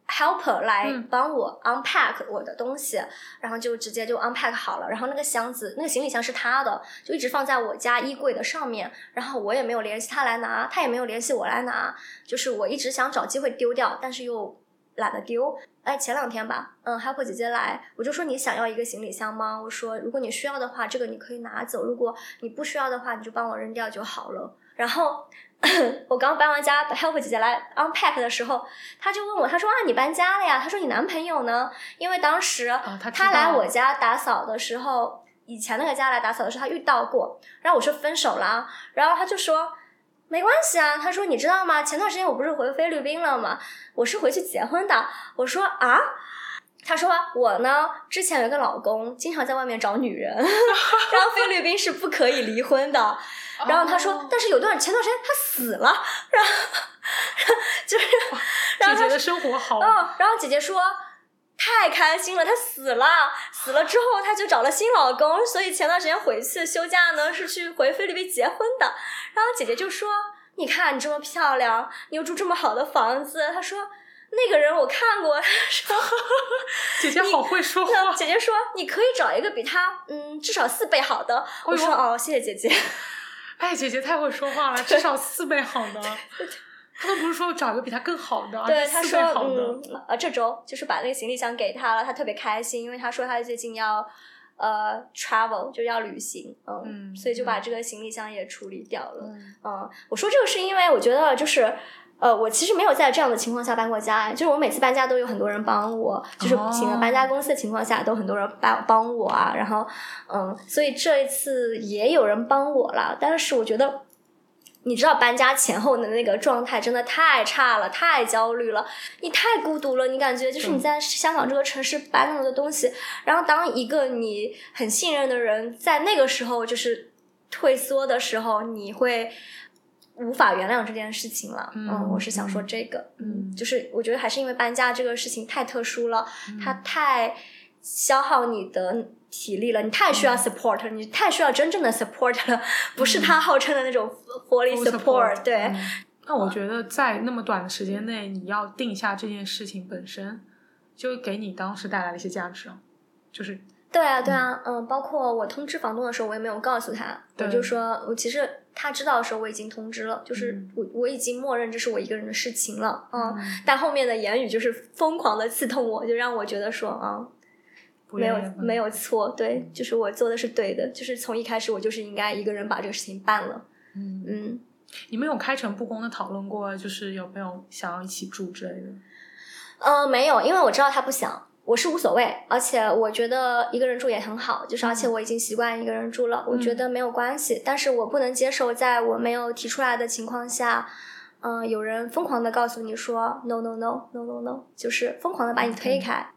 Helper 来
嗯
帮我 unpack 我的东西，然后就直接就 unpack 好了。然后那个箱子，那个行李箱是他的，就一直放在我家衣柜的上面。然后我也没有联系他来拿，他也没有联系我来拿。就是我一直想找机会丢掉，但是又懒得丢。哎，前两天吧，嗯，helper 姐姐来，我就说你想要一个行李箱吗？我说如果你需要的话，这个你可以拿走；如果你不需要的话，你就帮我扔掉就好了。然后 我刚搬完家，help 姐姐来 unpack 的时候，她就问我，她说啊，你搬家了呀？她说你男朋友呢？因为当时
哦他
来我家打扫的时候，以前那个家来打扫的时候，他遇到过。然后我说分手了，然后他就说没关系啊。他说你知道吗？前段时间我不是回菲律宾了吗？我是回去结婚的。我说啊。他说：“我呢，之前有一个老公，经常在外面找女人，然后菲律宾是不可以离婚的。然后他说，
哦
但是有段前段时间他死了，然后就是，然后他
姐姐的生活好，
嗯，然后姐姐说太开心了，她死了，死了之后她就找了新老公，所以前段时间回去休假呢是去回菲律宾结婚的。然后姐姐就说：“你看你这么漂亮，你又住这么好的房子。”她说。那个人我看过，她说
姐姐好会说话。
姐姐说你可以找一个比他嗯至少四倍好的。我说哦，谢谢姐姐。
哎，姐姐太会说话了，至少四倍好呢。他都不是说找一个比他更好的，
对，他说
好的。
嗯，呃，这周就是把那个行李箱给他了，他特别开心，因为他说他最近要呃 travel 就要旅行，嗯，
嗯
所以就把这个行李箱也处理掉了。
嗯
嗯，我说这个是因为我觉得就是。呃，我其实没有在这样的情况下搬过家，就是我每次搬家都有很多人帮我，就是
哦
请了搬家公司的情况下，都很多人帮帮我啊。然后，嗯，所以这一次也有人帮我了，但是我觉得，你知道搬家前后的那个状态真的太差了，太焦虑了，你太孤独了，你感觉就是你在香港这个城市搬那么多东西，然后当一个你很信任的人在那个时候就是退缩的时候，你会。无法原谅这件事情了，
嗯
我是想说这个，
嗯
就是我觉得还是因为搬家这个事情太特殊了，
嗯。
它太消耗你的体力了，你太需要 support，、你太需要真正的 support 了，不是他号称的那种 fully support，对，
嗯。那我觉得在那么短的时间内，你要定下这件事情本身，就给你当时带来了一些价值啊。就是
对啊，对啊，嗯，包括我通知房东的时候，我也没有告诉他，我就说我其实他知道的时候我已经通知了，就是
嗯。
我我已经默认这是我一个人的事情了，嗯，
嗯。
但后面的言语就是疯狂的刺痛我，就让我觉得说，啊、没有没有错，对，就是我做的是对的，就是从一开始我就是应该一个人把这个事情办了，
嗯，
嗯。
你们有开诚布公的讨论过，就是有没有想要一起住之类的？
呃，没有，因为我知道他不想，我是无所谓，而且我觉得一个人住也很好，就是而且我已经习惯一个人住了，我觉得没有关系。但是我不能接受在我没有提出来的情况下，嗯、有人疯狂的告诉你说 no no no no no no，就是疯狂的把你推开。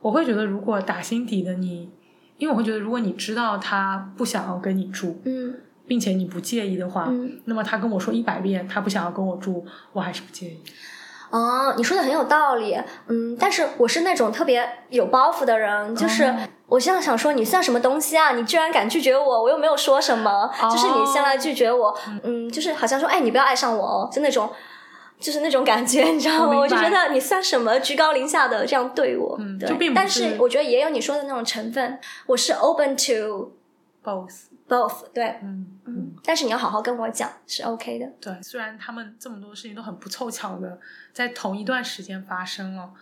我会觉得，如果打心底的你，因为我会觉得，如果你知道他不想要跟你住，
嗯
并且你不介意的话，
嗯，
那么他跟我说一百遍他不想要跟我住，我还是不介意。
哦，你说的很有道理，嗯，但是我是那种特别有包袱的人，就是。
哦
我现在想说，你算什么东西啊？你居然敢拒绝我，我又没有说什么，就是你先来拒绝我，嗯，就是好像说，哎，你不要爱上我哦，就那种，就是那种感觉，你知道吗？
我
我就觉得你算什么，居高临下的这样对我，
就并不
但
是
是我觉得也有你说的那种成分，我是 open to
both，
both，对，
嗯
嗯，但是你要好好跟我讲，是 OK 的，
对，虽然他们这么多事情都很不凑巧的在同一段时间发生了，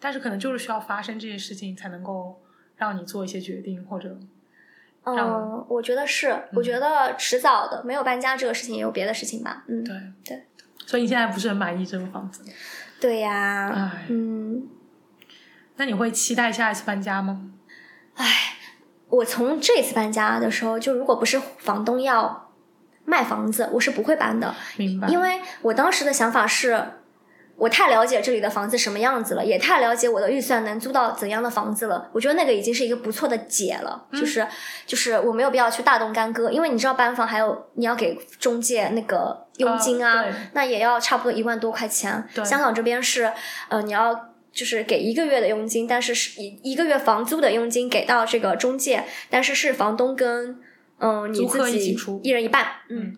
但是可能就是需要发生这些事情才能够让你做一些决定，或者
嗯，我觉得是，我觉得迟早的，没有搬家这个事情，也有别的事情吧，嗯，
对
对。
所以你现在不是很满意这个房子？
对呀，
唉
嗯。
那你会期待下一次搬家吗？
唉，我从这次搬家的时候，就如果不是房东要卖房子，我是不会搬的，
明白，
因为我当时的想法是。我太了解这里的房子什么样子了，也太了解我的预算能租到怎样的房子了。我觉得那个已经是一个不错的解了，
嗯
就是就是我没有必要去大动干戈，因为你知道搬房还有你要给中介那个佣金啊，
呃
那也要差不多一万多块钱。香港这边是呃你要就是给一个月的佣金，但是是一一个月房租的佣金给到这个中介，但是是房东跟嗯、呃你自己
一
人一半，
嗯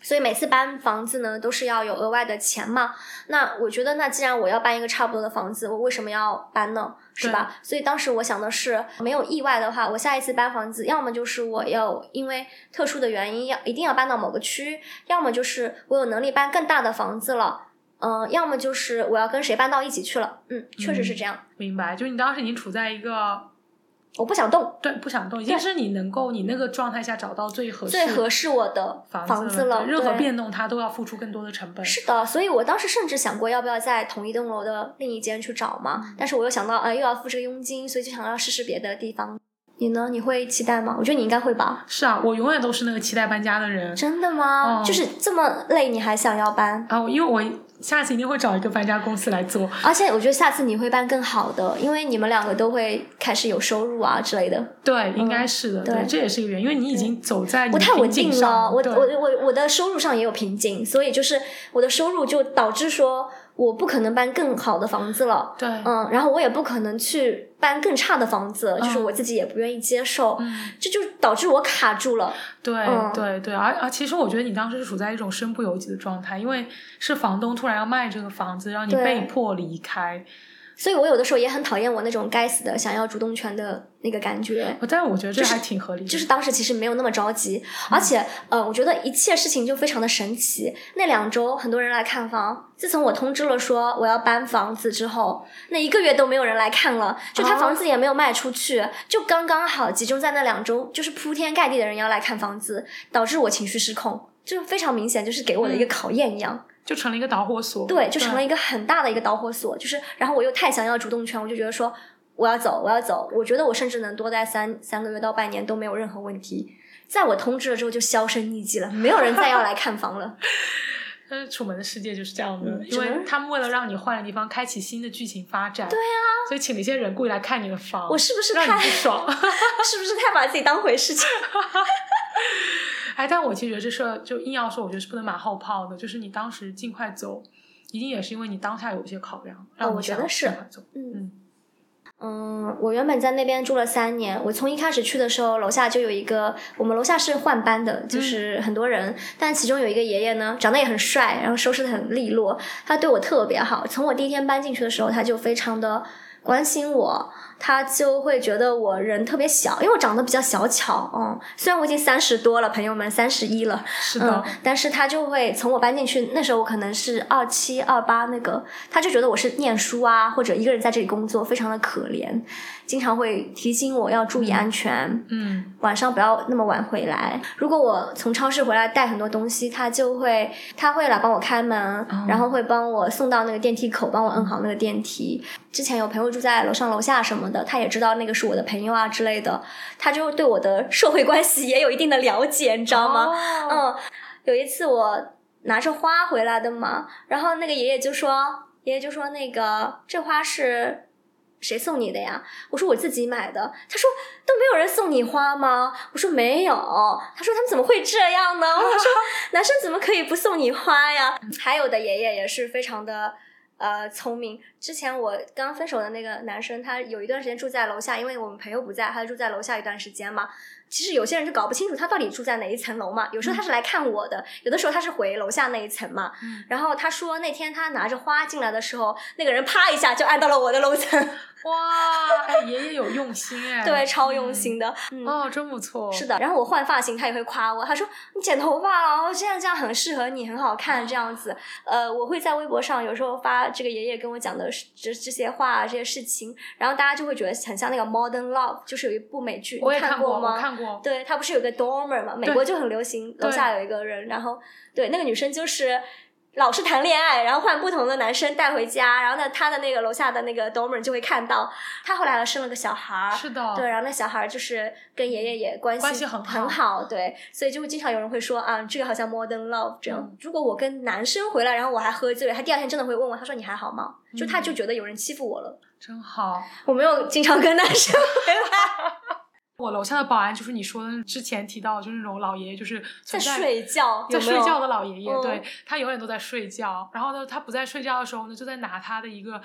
所以每次搬房子呢，都是要有额外的钱嘛。那我觉得，那既然我要搬一个差不多的房子，我为什么要搬呢？是吧？所以当时我想的是，没有意外的话，我下一次搬房子，要么就是我要因为特殊的原因要一定要搬到某个区，要么就是我有能力搬更大的房子了。嗯、要么就是我要跟谁搬到一起去了。嗯，确实是这样。
明白，就是你当时已经处在一个
我不想动，
对不想动，已经是你能够你那个状态下找到最合适
最合适我的
房
房子了。
任何变动它都要付出更多的成本。
是的，所以我当时甚至想过要不要在同一栋楼的另一间去找嘛，
嗯
但是我又想到，呃，又要付这个佣金，所以就想要试试别的地方。你呢？你会期待吗？我觉得你应该会吧。
是啊，我永远都是那个期待搬家的人。
真的吗？
哦
就是这么累，你还想要搬？
啊，因为我下次一定会找一个搬家公司来做。
而且我觉得下次你会搬更好的，因为你们两个都会开始有收入啊之类的。
对，应该是的。
嗯对
这也是一个原因，因为你已经走在你
我太稳定了，我我我我的收入上也有瓶颈，所以就是我的收入就导致说我不可能搬更好的房子了。
对，
嗯，然后我也不可能去搬更差的房子，就是
嗯
我自己也不愿意接受，
嗯，
这就导致我卡住了。
对
嗯
对对，而而其实我觉得你当时是处在一种身不由己的状态，因为是房东突然要卖这个房子，让你被迫离开。
所以我有的时候也很讨厌我那种该死的想要主动权的那个感觉。
但是我觉得这还挺合理的。
就是当时其实没有那么着急，而且呃，我觉得一切事情就非常的神奇。那两周很多人来看房，自从我通知了说我要搬房子之后，那一个月都没有人来看了，就他
哦
房子也没有卖出去，就刚刚好集中在那两周，就是铺天盖地的人要来看房子，导致我情绪失控，就是非常明显，就是给我的一个考验一样。
就成了一个导火索。
对，就成了一个很大的一个导火索。就是，然后我又太想要主动权，我就觉得说我要走，我要走。我觉得我甚至能多待三三个月到半年都没有任何问题。在我通知了之后，就销声匿迹了，没有人再要来看房了。
但 是楚门的世界就是这样的，因为他们为了让你换个地方，开启新的剧情发展。对啊，所以请了一些人故意来看你的房，
我是不是太
不爽？
是不是太把自己当回事情？
哎，但我其实觉得这事儿就硬要说，我觉得是不能马后炮的。就是你当时尽快走，一定也是因为你当下有一些考量，让你想要
我觉得是。嗯嗯，我原本在那边住了三年。我从一开始去的时候，楼下就有一个，我们楼下是换班的，就是很多人，但其中有一个爷爷呢，长得也很帅，然后收拾的很利落，他对我特别好。从我第一天搬进去的时候，他就非常的关心我，他就会觉得我人特别小，因为我长得比较小巧，嗯，虽然我已经三十多了，朋友们三十一了，
是的，
但是他就会从我搬进去那时候，我可能是二七二八那个，他就觉得我是念书啊，或者一个人在这里工作，非常的可怜，经常会提醒我要注意安全，
嗯，
晚上不要那么晚回来。如果我从超市回来带很多东西，他就会他会来帮我开门，然后会帮我送到那个电梯口，帮我摁好那个电梯。之前有朋友住在楼上楼下什么的，他也知道那个是我的朋友啊之类的，他就对我的社会关系也有一定的了解，你知道吗？嗯，有一次我拿着花回来的嘛，然后那个爷爷就说，爷爷就说那个这花是谁送你的呀？我说我自己买的。他说都没有人送你花吗？我说没有。他说他们怎么会这样呢？我说 男生怎么可以不送你花呀？还有的爷爷也是非常的。呃，聪明。之前我刚分手的那个男生，他有一段时间住在楼下，因为我们朋友不在，他就住在楼下一段时间嘛。其实有些人就搞不清楚他到底住在哪一层楼嘛。有时候他是来看我的，有的时候他是回楼下那一层嘛。然后他说那天他拿着花进来的时候，那个人啪一下就按到了我的楼层。
哇，哎，爷爷有用心哎，
对，超用心的，嗯
哦，真不错。
是的，然后我换发型，他也会夸我，他说你剪头发了，这样这样很适合你，很好看，这样子。呃，我会在微博上有时候发这个爷爷跟我讲的这这些话这些事情，然后大家就会觉得很像那个 Modern Love，就是有一部美剧，
我也看
过吗？
看过。
对它不是有个 Dormer 嘛，美国就很流行，楼下有一个人，然后对那个女生就是。老是谈恋爱，然后换不同的男生带回家，然后呢，他的那个楼下的那个 dormer 就会看到，他后来生了个小孩儿，
是的，
对，然后那小孩儿就是跟爷爷也关
系
很好。
很
好，对，所以就会经常有人会说啊，这个好像 modern love 这样。如果我跟男生回来，然后我还喝醉了，他第二天真的会问我，他说你还好吗？就他就觉得有人欺负我了，
真好，
我没有经常跟男生回来。
我楼下的保安就是你说的之前提到，就是那种老爷爷，就是
在睡觉，
在睡觉的老爷爷，对他永远都在睡觉。然后呢，他不在睡觉的时候呢，就在拿他的一个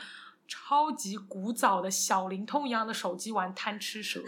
超级古早的小灵通一样的手机玩贪吃蛇，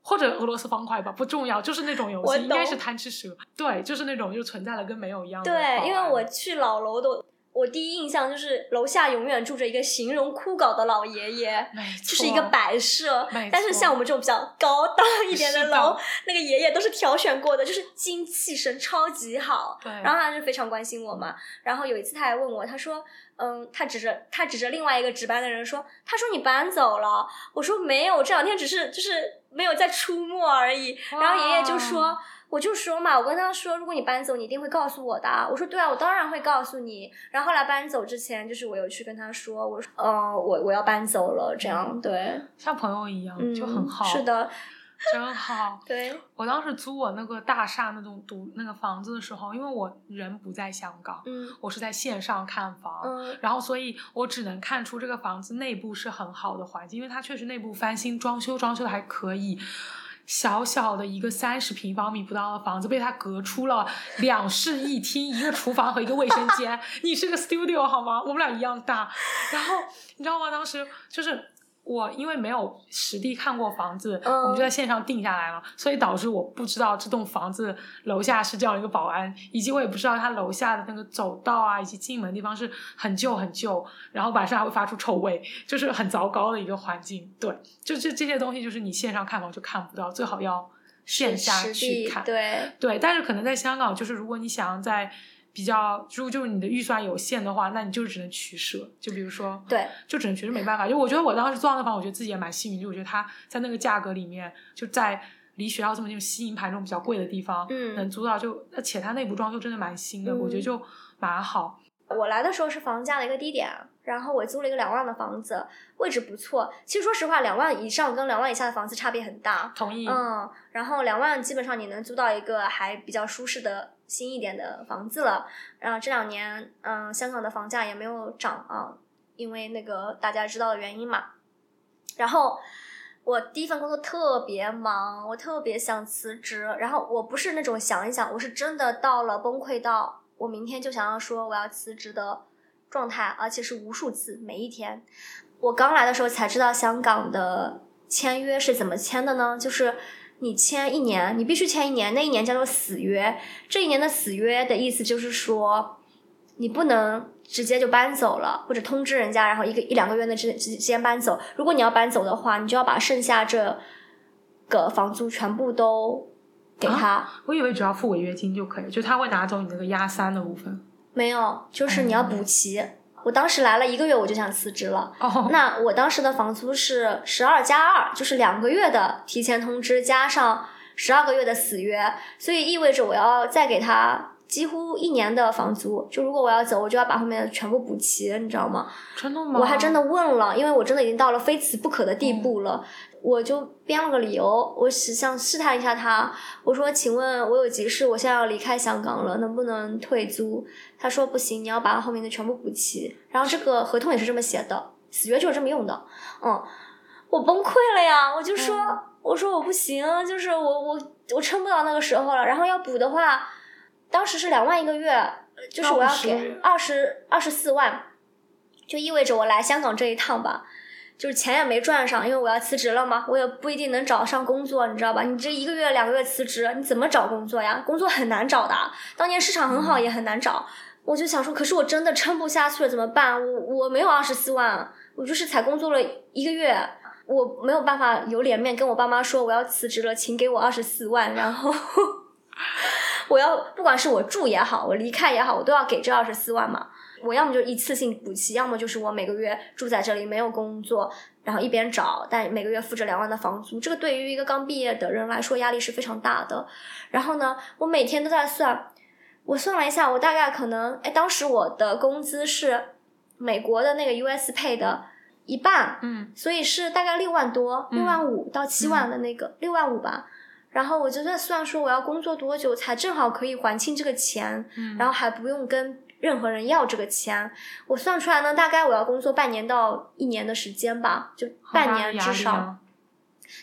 或者俄罗斯方块吧，不重要，就是那种游戏，应该是贪吃蛇。对，就是那种就存在了跟没有一样的。
对，因为我去老楼的。我第一印象就是楼下永远住着一个形容枯槁的老爷爷，就是一个摆设。但是像我们这种比较高档一点的楼，那个爷爷都是挑选过的，就是精气神超级好。
对，
然后他就非常关心我嘛。然后有一次他还问我，他说：“嗯，他指着他指着另外一个值班的人说，他说你搬走了。”我说：“没有，这两天只是就是没有在出没而已。”然后爷爷就说。我就说嘛，我跟他说，如果你搬走，你一定会告诉我的。我说对啊，我当然会告诉你。然后后来搬走之前，就是我有去跟他说，我说，呃，我我要搬走了，这样对，
像朋友一样，就很好。
是的，
真好。
对，
我当时租我那个大厦那种独那个房子的时候，因为我人不在香港，
嗯，
我是在线上看房，
嗯，
然后所以我只能看出这个房子内部是很好的环境，因为它确实内部翻新装修，装修的还可以。小小的一个三十平方米不到的房子，被他隔出了两室一厅、一个厨房和一个卫生间。你是个 studio 好吗？我们俩一样大。然后你知道吗？当时就是。我因为没有实地看过房子，我们就在线上定下来了，所以导致我不知道这栋房子楼下是这样一个保安，以及我也不知道他楼下的那个走道啊，以及进门地方是很旧很旧，然后晚上还会发出臭味，就是很糟糕的一个环境。对，就这这些东西，就是你线上看房就看不到，最好要线下去看。
对
对，但是可能在香港，就是如果你想要在。比较，如果就是你的预算有限的话，那你就只能取舍。就比如说，
对，
就只能取舍，没办法。就我觉得我当时租到那房，我觉得自己也蛮幸运。就我觉得它在那个价格里面，就在离学校这么近、西营盘这种比较贵的地方，
嗯，
能租到就，而且它内部装修真的蛮新的，我觉得就蛮好。
我来的时候是房价的一个低点，然后我租了一个两万的房子，位置不错。其实说实话，两万以上跟两万以下的房子差别很大。
同意。
嗯，然后两万基本上你能租到一个还比较舒适的新一点的房子了。然后这两年，嗯，香港的房价也没有涨啊，因为那个大家知道的原因嘛。然后我第一份工作特别忙，我特别想辞职。然后我不是那种想一想，我是真的到了崩溃到。我明天就想要说我要辞职的状态，而且是无数次，每一天。我刚来的时候才知道香港的签约是怎么签的呢？就是你签一年，你必须签一年，那一年叫做死约。这一年的死约的意思就是说，你不能直接就搬走了，或者通知人家，然后一个一两个月内之之间搬走。如果你要搬走的话，你就要把剩下这个房租全部都给他。
我以为只要付违约金就可以，就他会拿走你那个押三的部分。
没有，就是你要补齐。我当时来了一个月，我就想辞职了。
哦，
那我当时的房租是十二加二，就是两个月的提前通知加上十二个月的死约，所以意味着我要再给他几乎一年的房租。就如果我要走，我就要把后面的全部补齐，你知道吗？
真的吗？
我还真的问了，因为我真的已经到了非辞不可的地步了。我就编了个理由，我是想试探一下他。我说：“请问，我有急事，我现在要离开香港了，能不能退租？”他说：“不行，你要把后面的全部补齐。”然后这个合同也是这么写的，死约就是这么用的。嗯，我崩溃了呀！我就说：“我说我不行，就是我我我撑不到那个时候了。然后要补的话，当时是两万一个月，就是我要给二十二十四万，就意味着我来香港这一趟吧。”就是钱也没赚上，因为我要辞职了嘛，我也不一定能找上工作，你知道吧？你这一个月、两个月辞职，你怎么找工作呀？工作很难找的，当年市场很好也很难找。我就想说，可是我真的撑不下去了，怎么办？我我没有二十四万，我就是才工作了一个月，我没有办法有脸面跟我爸妈说我要辞职了，请给我二十四万，然后 我要不管是我住也好，我离开也好，我都要给这二十四万嘛。我要么就一次性补齐，要么就是我每个月住在这里没有工作，然后一边找，但每个月付着两万的房租，这个对于一个刚毕业的人来说压力是非常大的。然后呢，我每天都在算，我算了一下，我大概可能，哎，当时我的工资是美国的那个 US Pay 的一半，
嗯，
所以是大概六万多，六万五到七万的那个六万五吧。然后我就在算说我要工作多久才正好可以还清这个钱，嗯然后还不用跟。任何人要这个钱，我算出来呢，大概我要工作半年到一年的时间吧，就半年至少。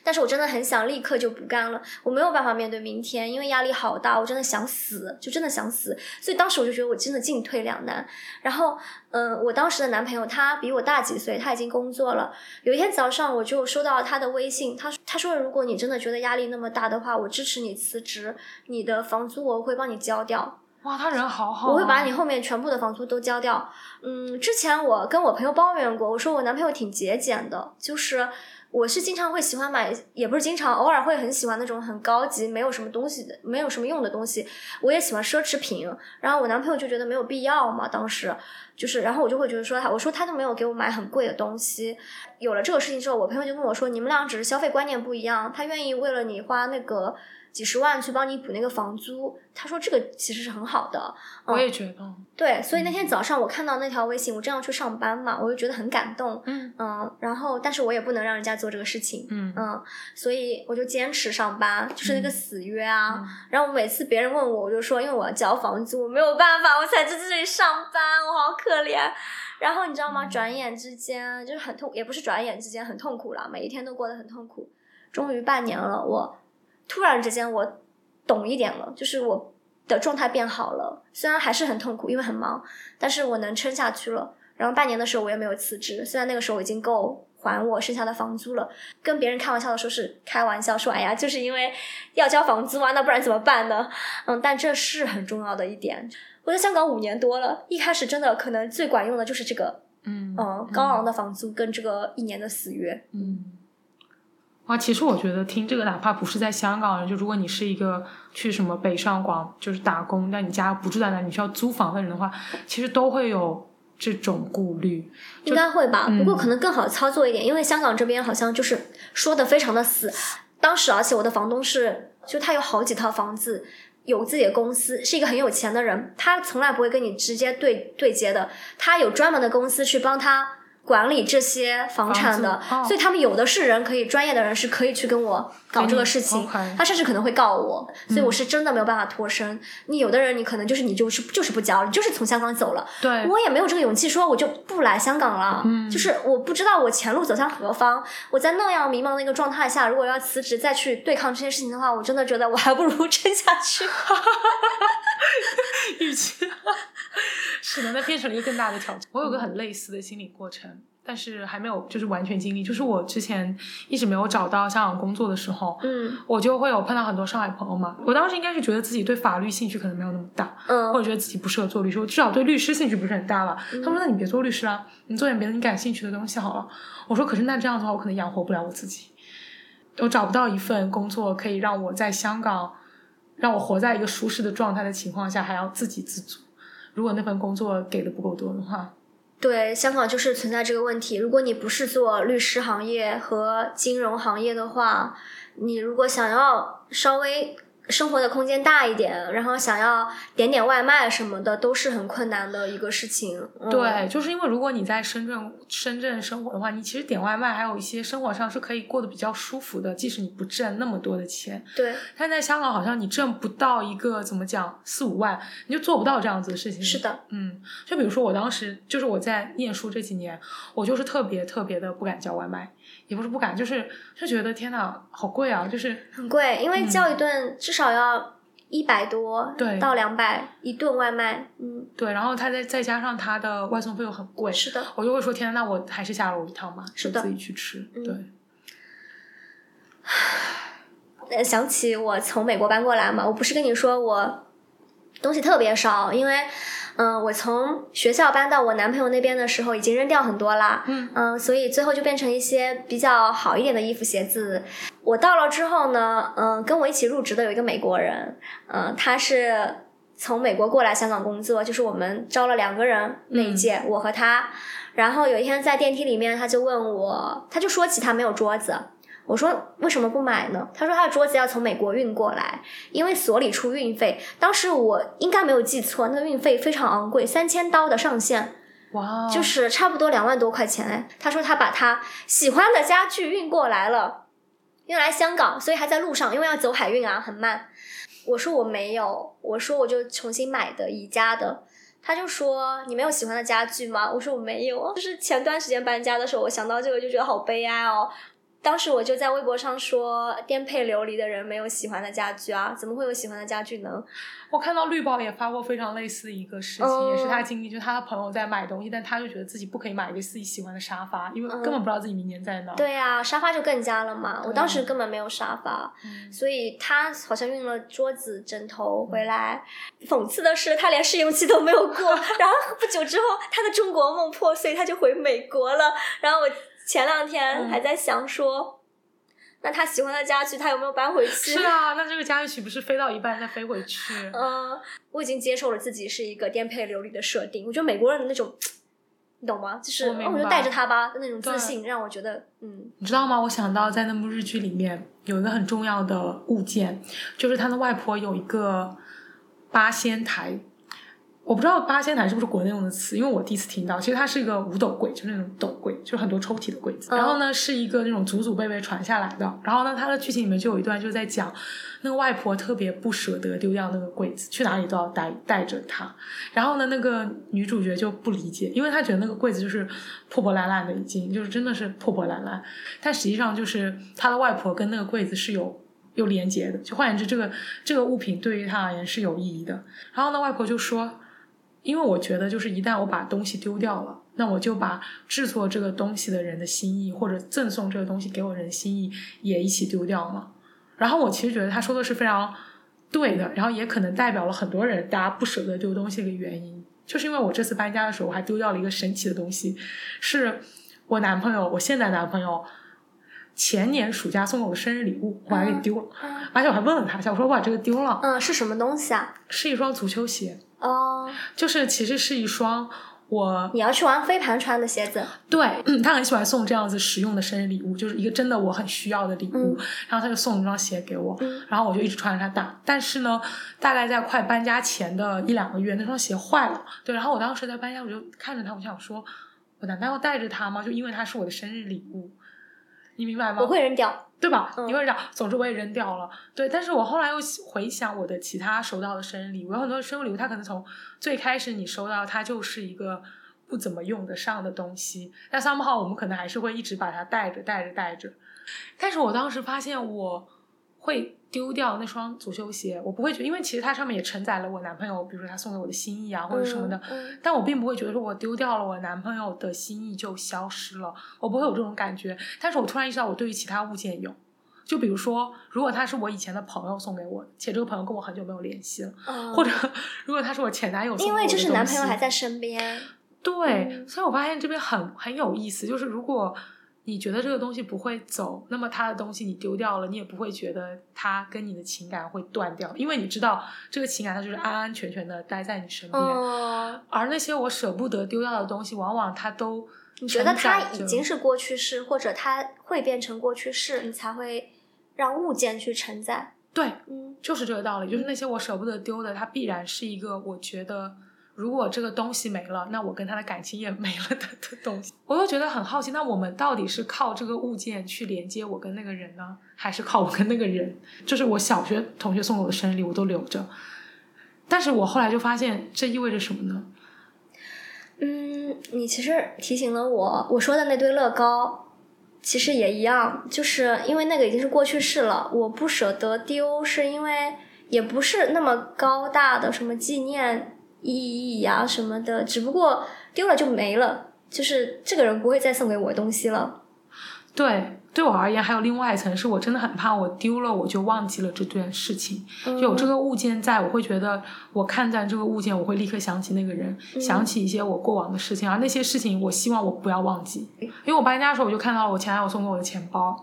但是我真的很想立刻就不干了，我没有办法面对明天，因为压力好大，我真的想死，就真的想死。所以当时我就觉得我真的进退两难。然后，嗯，我当时的男朋友他比我大几岁，他已经工作了。有一天早上我就收到他的微信，他他说如果你真的觉得压力那么大的话，我支持你辞职，你的房租我会帮你交掉。
哇，他人好好！
我会把你后面全部的房租都交掉。嗯，之前我跟我朋友抱怨过，我说我男朋友挺节俭的，就是我是经常会喜欢买，也不是经常，偶尔会很喜欢那种很高级、没有什么东西的、没有什么用的东西。我也喜欢奢侈品，然后我男朋友就觉得没有必要嘛。当时就是，然后我就会觉得说他，我说他都没有给我买很贵的东西。有了这个事情之后，我朋友就跟我说，你们俩只是消费观念不一样，他愿意为了你花那个。几十万去帮你补那个房租，他说这个其实是很好的。
我也觉得。
对，所以那天早上我看到那条微信，我正要去上班嘛，我就觉得很感动。
嗯
嗯，然后但是我也不能让人家做这个事情。
嗯
嗯，所以我就坚持上班，就是那个死约啊。然后每次别人问我，我就说因为我要交房租，我没有办法，我才在这里上班，我好可怜。然后你知道吗？转眼之间就是很痛，也不是转眼之间很痛苦了，每一天都过得很痛苦。终于半年了，我。突然之间，我懂一点了，就是我的状态变好了。虽然还是很痛苦，因为很忙，但是我能撑下去了。然后半年的时候，我也没有辞职。虽然那个时候已经够还我剩下的房租了，跟别人开玩笑的说是开玩笑，说哎呀，就是因为要交房租啊，那不然怎么办呢？嗯，但这是很重要的一点。我在香港五年多了，一开始真的可能最管用的就是这个，
嗯
嗯，高昂的房租跟这个一年的死约，
嗯。啊，其实我觉得听这个，哪怕不是在香港人，就如果你是一个去什么北上广就是打工，但你家不住在那，你需要租房的人的话，其实都会有这种顾虑。
应该会吧，不过可能更好操作一点，因为香港这边好像就是说的非常的死。当时，而且我的房东是，就他有好几套房子，有自己的公司，是一个很有钱的人，他从来不会跟你直接对对接的，他有专门的公司去帮他。管理这些房产的，所以他们有的是人可以专业的人是可以去跟我搞这个事情，他甚至可能会告我，所以我是真的没有办法脱身。你有的人你可能就是你就是就是不交，你就是从香港走了，
对
我也没有这个勇气说我就不来香港了，就是我不知道我前路走向何方。我在那样迷茫的一个状态下，如果要辞职再去对抗这些事情的话，我真的觉得我还不如 撑下去。
与其是的，那变成了一个更大的挑战。我有个很类似的心理过程，但是还没有就是完全经历。就是我之前一直没有找到香港工作的时候，
嗯
我就会有碰到很多上海朋友嘛。我当时应该是觉得自己对法律兴趣可能没有那么大，
嗯
或者觉得自己不适合做律师，我至少对律师兴趣不是很大了。他们说：“那你别做律师了，你做点别的你感兴趣的东西好了。”我说：“可是那这样的话，我可能养活不了我自己，我找不到一份工作可以让我在香港让我活在一个舒适的状态的情况下，还要自给自足。如果那份工作给的不够多的话，
对，香港就是存在这个问题。如果你不是做律师行业和金融行业的话，你如果想要稍微生活的空间大一点，然后想要点点外卖什么的，都是很困难的一个事情。嗯、
对，就是因为如果你在深圳深圳生活的话，你其实点外卖还有一些生活上是可以过得比较舒服的，即使你不挣那么多的钱。
对，
但在香港，好像你挣不到一个怎么讲四五万，你就做不到这样子的事情。
是的，
嗯，就比如说我当时就是我在念书这几年，我就是特别特别的不敢叫外卖，也不是不敢，就是就觉得天呐，好贵啊！就是
很贵，因为叫一顿至少要一百多，
嗯对
到两百一顿外卖。嗯，
对，然后他再再加上他的外送费又很贵，
是的，
我就会说天呐，那我还是下楼一趟吧，
是的
自己去吃。
嗯
对，
呃想起我从美国搬过来嘛，我不是跟你说我东西特别少，因为嗯、我从学校搬到我男朋友那边的时候已经扔掉很多啦，
嗯
所以最后就变成一些比较好一点的衣服鞋子。我到了之后呢，嗯、跟我一起入职的有一个美国人，嗯、他是从美国过来香港工作，就是我们招了两个人那一届，我和他。然后有一天在电梯里面，他就问我，他就说起他没有桌子。我说为什么不买呢？他说他的桌子要从美国运过来，因为所里出运费。当时我应该没有记错，那个运费非常昂贵，三千刀的上限，
哇，
就是差不多两万多块钱哎。他说他把他喜欢的家具运过来了，运来香港，所以还在路上，因为要走海运啊，很慢。我说我没有，我说我就重新买的宜家的。他就说你没有喜欢的家具吗？我说我没有，就是前段时间搬家的时候，我想到这个就觉得好悲哀哦。当时我就在微博上说，颠沛流离的人没有喜欢的家具啊，怎么会有喜欢的家具呢？
我看到绿宝也发过非常类似的一个事情，
嗯
也是他经历，就是他的朋友在买东西，但他就觉得自己不可以买一个自己喜欢的沙发，因为根本不知道自己明年在哪。
对呀、沙发就更加了嘛。我当时根本没有沙发，
嗯
所以他好像运了桌子、枕头回来。讽刺的是，他连试用期都没有过，然后不久之后，他的中国梦破碎，他就回美国了。然后我前两天
嗯
还在想说，那他喜欢的家具，他有没有搬回去？
是啊，那这个家具岂不是飞到一半再飞回去？
嗯，我已经接受了自己是一个颠沛流离的设定。我觉得美国人的那种，你懂吗？就是
我明白
哦我就带着他吧那种自信，让我觉得嗯
你知道吗？我想到在那部日剧里面有一个很重要的物件，就是他的外婆有一个八仙台。我不知道八仙台是不是国内用的词，因为我第一次听到。其实它是一个五斗柜，就是那种斗柜，就是很多抽屉的柜子。
嗯
然后呢，是一个那种祖祖辈辈传下来的。然后呢，它的剧情里面就有一段就在讲，那个外婆特别不舍得丢掉那个柜子，去哪里都要带带着它。然后呢，那个女主角就不理解，因为她觉得那个柜子就是破破烂烂的，已经就是真的是破破烂烂。但实际上就是她的外婆跟那个柜子是有有连接的，就换言之，这个这个物品对于她而言是有意义的。然后呢，外婆就说，因为我觉得就是一旦我把东西丢掉了。那我就把制作这个东西的人的心意，或者赠送这个东西给我人的心意也一起丢掉了。然后我其实觉得他说的是非常对的，然后也可能代表了很多人大家不舍得丢东西的一个原因，就是因为我这次搬家的时候，我还丢掉了一个神奇的东西，是我男朋友，我现在男朋友前年暑假送给我的生日礼物，我还给丢了，
嗯
而且我还问了他一下，我说我把这个丢了，
嗯，是什么东西啊？
是一双足球鞋，
哦，
就是其实是一双我
你要去玩飞盘穿的鞋子，
对，嗯，他很喜欢送这样子实用的生日礼物，就是一个真的我很需要的礼物。
嗯
然后他就送了一双鞋给我，
嗯
然后我就一直穿着它打。但是呢，大概在快搬家前的一两个月，那双鞋坏了。对，然后我当时在搬家，我就看着他，我想说，我难道要带着它吗？就因为它是我的生日礼物，你明白吗？
我会扔掉。
对吧？
嗯
你会扔掉，总之我也扔掉了。对，但是我后来又回想我的其他收到的生日礼物，有很多生日礼物，它可能从最开始你收到，它就是一个不怎么用得上的东西，但 somehow 我们可能还是会一直把它带着带着带着。但是我当时发现我会丢掉那双足球鞋，我不会觉得，因为其实它上面也承载了我男朋友，比如说他送给我的心意啊，或者什么的。
嗯嗯
但我并不会觉得说我丢掉了我男朋友的心意就消失了，我不会有这种感觉。但是我突然意识到，我对于其他物件有，就比如说，如果他是我以前的朋友送给我的，且这个朋友跟我很久没有联系了，
嗯
或者 如果他是我前男友送给
因
我的
为就是男朋友还在身边，
对，
嗯
所以我发现这边很很有意思，就是如果你觉得这个东西不会走，那么他的东西你丢掉了，你也不会觉得他跟你的情感会断掉，因为你知道这个情感它就是安安全全的待在你身边。
嗯，
而那些我舍不得丢掉的东西，往往它都
你觉得它已经是过去式，或者它会变成过去式，你才会让物件去承载。
对，
嗯
就是这个道理，就是那些我舍不得丢的，它必然是一个我觉得，如果这个东西没了，那我跟他的感情也没了的的东西。我又觉得很好奇，那我们到底是靠这个物件去连接我跟那个人呢，还是靠我跟那个人？就是我小学同学送给我的生日礼物都留着，但是我后来就发现，这意味着什么呢？
嗯，你其实提醒了我，我说的那堆乐高，其实也一样，就是因为那个已经是过去式了，我不舍得丢，是因为也不是那么高大的什么纪念意义呀、什么的，只不过丢了就没了，就是这个人不会再送给我东西了。
对，对我而言还有另外一层，是我真的很怕我丢了，我就忘记了这件事情。
嗯
有这个物件在，我会觉得我看见这个物件，我会立刻想起那个人，
嗯
想起一些我过往的事情，而那些事情我希望我不要忘记。因为我搬家的时候，我就看到了我前男友送给我的钱包，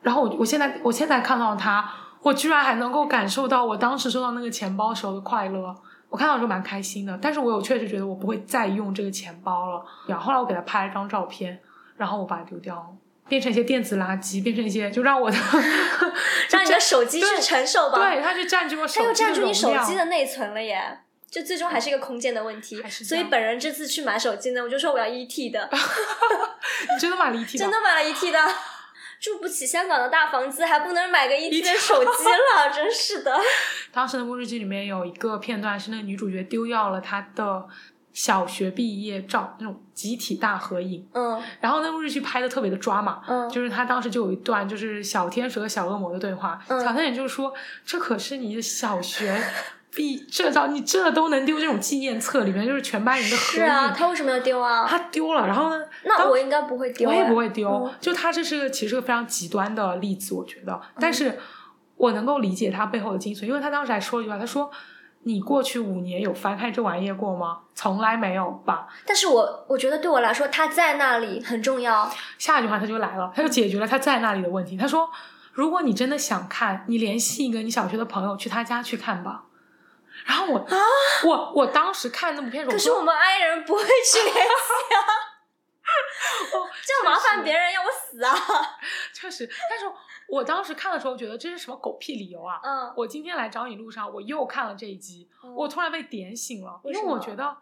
然后我我现在我现在看到他，我居然还能够感受到我当时收到那个钱包时候的快乐。我看到的时候蛮开心的，但是我有确实觉得我不会再用这个钱包了。然后后来我给他拍了张照片，然后我把它丢掉了。变成一些电子垃圾，变成一些就让我的
让你的手机去承受吧。
对，它就占据我手
它又占据你手机的内存了耶。就最终还是一个空间的问题所以本人这次去买手机呢，我就说我要一 T 的，
你真的买了一 T 的。
真的买了一 T 的，住不起香港的大房子，还不能买个一 T 的手 机了，真是的。
当时的《末日剧》里面有一个片段是那个女主角丢掉了她的小学毕业照，那种集体大合影。
嗯
然后那部日剧拍的特别的抓马，
嗯
就是他当时就有一段就是小天使和小恶魔的对话，
嗯
小天使就是说：“这可是你的小学毕 这照，你这都能丢这种纪念册，里面就是全班人的合影。
是啊，他为什么要丢啊？
他丢了，然后呢？
那我应该不会丢
我
哎，
也不会丢。
嗯
就他这是个其实是个非常极端的例子，我觉得，但是我能够理解他背后的精髓，因为他当时还说了一句话，他说：“你过去五年有翻开这玩意儿过吗？从来没有吧。
但是我我觉得对我来说，他在那里很重要。”
下一句话他就来了，他就解决了他在那里的问题。他说：“如果你真的想看，你联系一个你小学的朋友去他家去看吧。”然后我啊、我我当时看那部片子，
可是我们爱人不会去联系啊，这样麻烦别人要我死啊！
确实，但是我当时看的时候觉得这是什么狗屁理由啊！
嗯，
我今天来找你路上，我又看了这一集，
嗯
我突然被点醒了，因为我觉得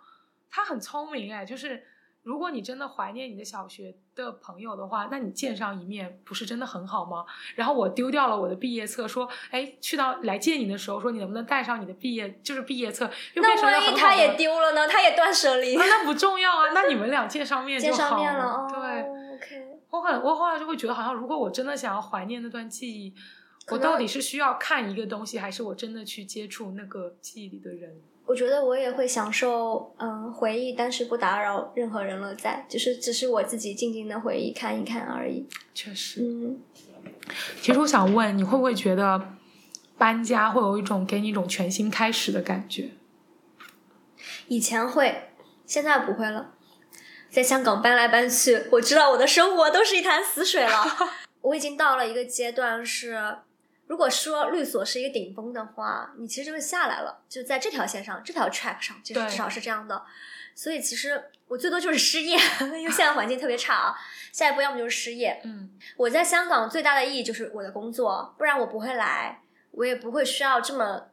他很聪明哎，就是如果你真的怀念你的小学的朋友的话，那你见上一面不是真的很好吗？然后我丢掉了我的毕业册，说哎，去到来见你的时候，说你能不能带上你的毕业就是毕业册，又变
那
成了
万一他也。丢了呢？他也断舍离
啊，，那不重要啊，那你们俩见上面就
见
好
上面了哦。
对
，，OK，
我很我后来就会觉得，好像如果我真的想要怀念那段记忆，我到底是需要看一个东西，还是我真的去接触那个记忆里的人？
我觉得我也会享受嗯回忆，但是不打扰任何人了在，就是只是我自己静静的回忆看一看而已。
确实，
嗯，
其实我想问，你会不会觉得搬家会有一种给你一种全新开始的感觉？
以前会，现在不会了。在香港搬来搬去，我知道我的生活都是一潭死水了。我已经到了一个阶段是，如果说律所是一个顶峰的话，你其实就下来了，就在这条线上，这条 track 上，其
实
至少是这样的。所以其实我最多就是失业，因为现在环境特别差啊。下一步要么就是失业。
嗯，
我在香港最大的意义就是我的工作，不然我不会来，我也不会需要这么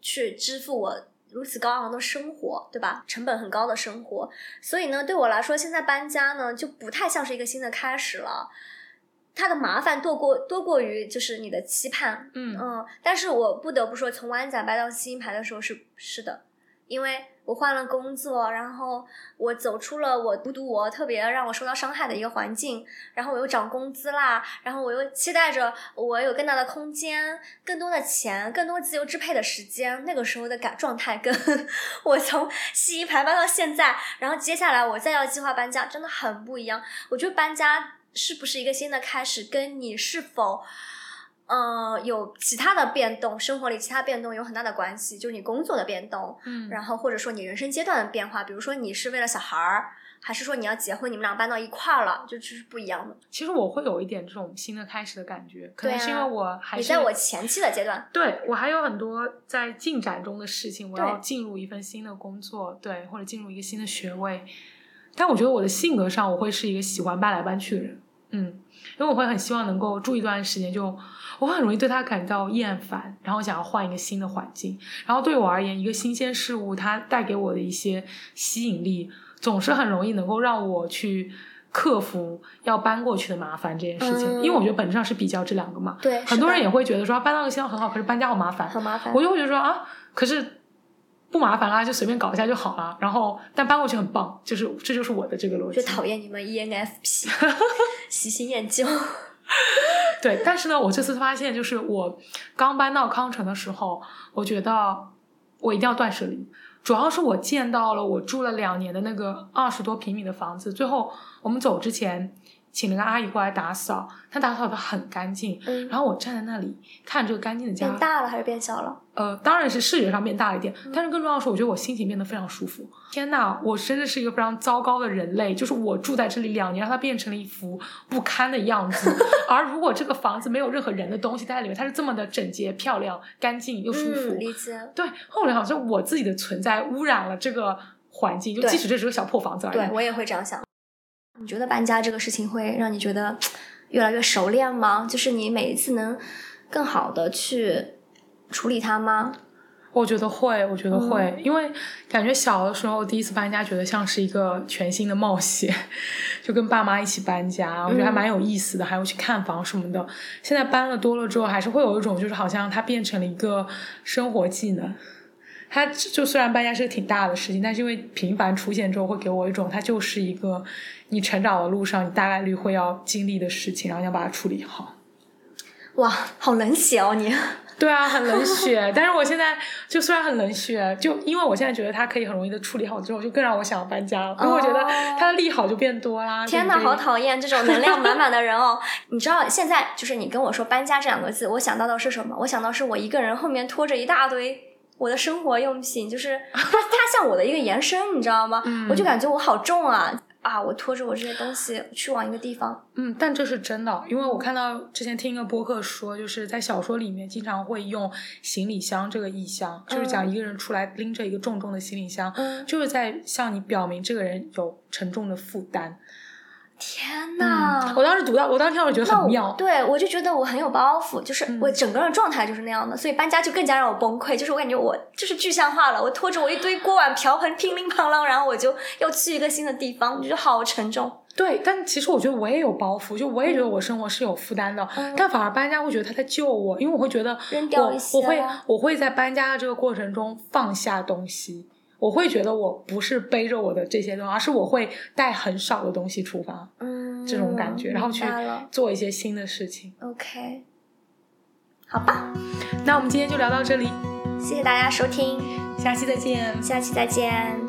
去支付我如此高昂的生活，对吧？成本很高的生活，所以呢，对我来说，现在搬家呢就不太像是一个新的开始了。它的麻烦多过多过于就是你的期盼，
嗯
嗯，但是我不得不说，从湾仔搬到新牌的时候是是的，因为我换了工作，然后我走出了我独独我特别让我受到伤害的一个环境，然后我又涨工资啦，然后我又期待着我有更大的空间、更多的钱、更多自由支配的时间。那个时候的感状态，跟 我从洗衣牌搬到现在，然后接下来我再要计划搬家，真的很不一样。我觉得搬家是不是一个新的开始，跟你是否。呃，有其他的变动，生活里其他变动有很大的关系，就是你工作的变动，
嗯，
然后或者说你人生阶段的变化，比如说你是为了小孩儿，还是说你要结婚，你们俩搬到一块儿了，就就是不一样的。
其实我会有一点这种新的开始的感觉，可能是因为我还是
你在我前期的阶段，
对我还有很多在进展中的事情，我要进入一份新的工作，对，或者进入一个新的学位。但我觉得我的性格上，我会是一个喜欢搬来搬去的人，嗯，因为我会很希望能够住一段时间就。我很容易对它感到厌烦，然后想要换一个新的环境。然后对我而言，一个新鲜事物它带给我的一些吸引力，总是很容易能够让我去克服要搬过去的麻烦这件事情。因为我觉得本质上是比较这两个嘛。
对。
很多人也会觉得说搬到个新地方很好，可是搬家好麻烦。
好麻烦。
我就会觉得说啊，可是不麻烦啦，就随便搞一下就好了。然后但搬过去很棒，就是这就是我的这个逻辑。
就讨厌你们 ENFP，喜新厌旧。
对，但是呢，我这次发现，就是我刚搬到康城的时候，我觉得我一定要断舍离。主要是我见到了我住了两年的那个二十多平米的房子，最后我们走之前。请了个阿姨过来打扫，她打扫的很干净。
嗯，
然后我站在那里看这个干净的家，
变大了还是变小了？
呃，当然是视觉上变大了一点，但是更重要的是，我觉得我心情变得非常舒服。天呐，我真的是一个非常糟糕的人类，就是我住在这里两年，让它变成了一副不堪的样子。而如果这个房子没有任何人的东西在里面，它是这么的整洁、漂亮、干净又舒服。
理解。
对，后来好像我自己的存在污染了这个环境，就即使这是个小破房子而已。
对我也会这样想。你觉得搬家这个事情会让你觉得越来越熟练吗？就是你每一次能更好的去处理它吗？
我觉得会，我觉得会，因为感觉小的时候第一次搬家，觉得像是一个全新的冒险，就跟爸妈一起搬家，我觉得还蛮有意思的，还有去看房什么的。现在搬了多了之后，还是会有一种，就是好像它变成了一个生活技能。它就虽然搬家是个挺大的事情，但是因为频繁出现之后，会给我一种它就是一个你成长的路上你大概率会要经历的事情，然后你要把它处理好。
哇，好冷血哦你！
对啊，很冷血。但是我现在就虽然很冷血，就因为我现在觉得它可以很容易的处理好之后，就更让我想要搬家了。因为我觉得它的利好就变多啦。
天呐，好讨厌这种能量满满的人哦！你知道现在就是你跟我说搬家这两个字，我想到的是什么？我想到是我一个人后面拖着一大堆。我的生活用品就是它，它像我的一个延伸，你知道吗？我就感觉我好重啊啊！我拖着我这些东西去往一个地方。
嗯，但这是真的，因为我看到之前听一个播客说，就是在小说里面经常会用行李箱这个意象，就是讲一个人出来拎着一个重重的行李箱，就是在向你表明这个人有沉重的负担。
天呐！
我当时读到，我当时听我觉得很妙。
对，我就觉得我很有包袱，就是我整个人状态就是那样的，所以搬家就更加让我崩溃。就是我感觉我就是具象化了，我拖着我一堆锅碗瓢盆乒铃乓啷，然后我就要去一个新的地方，我觉得好沉重。
对，但其实我觉得我也有包袱，就我也觉得我生活是有负担的，但反而搬家会觉得他在救我，因为我会觉得我我会我会在搬家的这个过程中放下东西。我会觉得我不是背着我的这些东西，而是我会带很少的东西出发，
嗯，
这种感觉，然后去做一些新的事情。
OK，好吧，
那我们今天就聊到这里，
谢谢大家收听，
下期再见，
下期再见。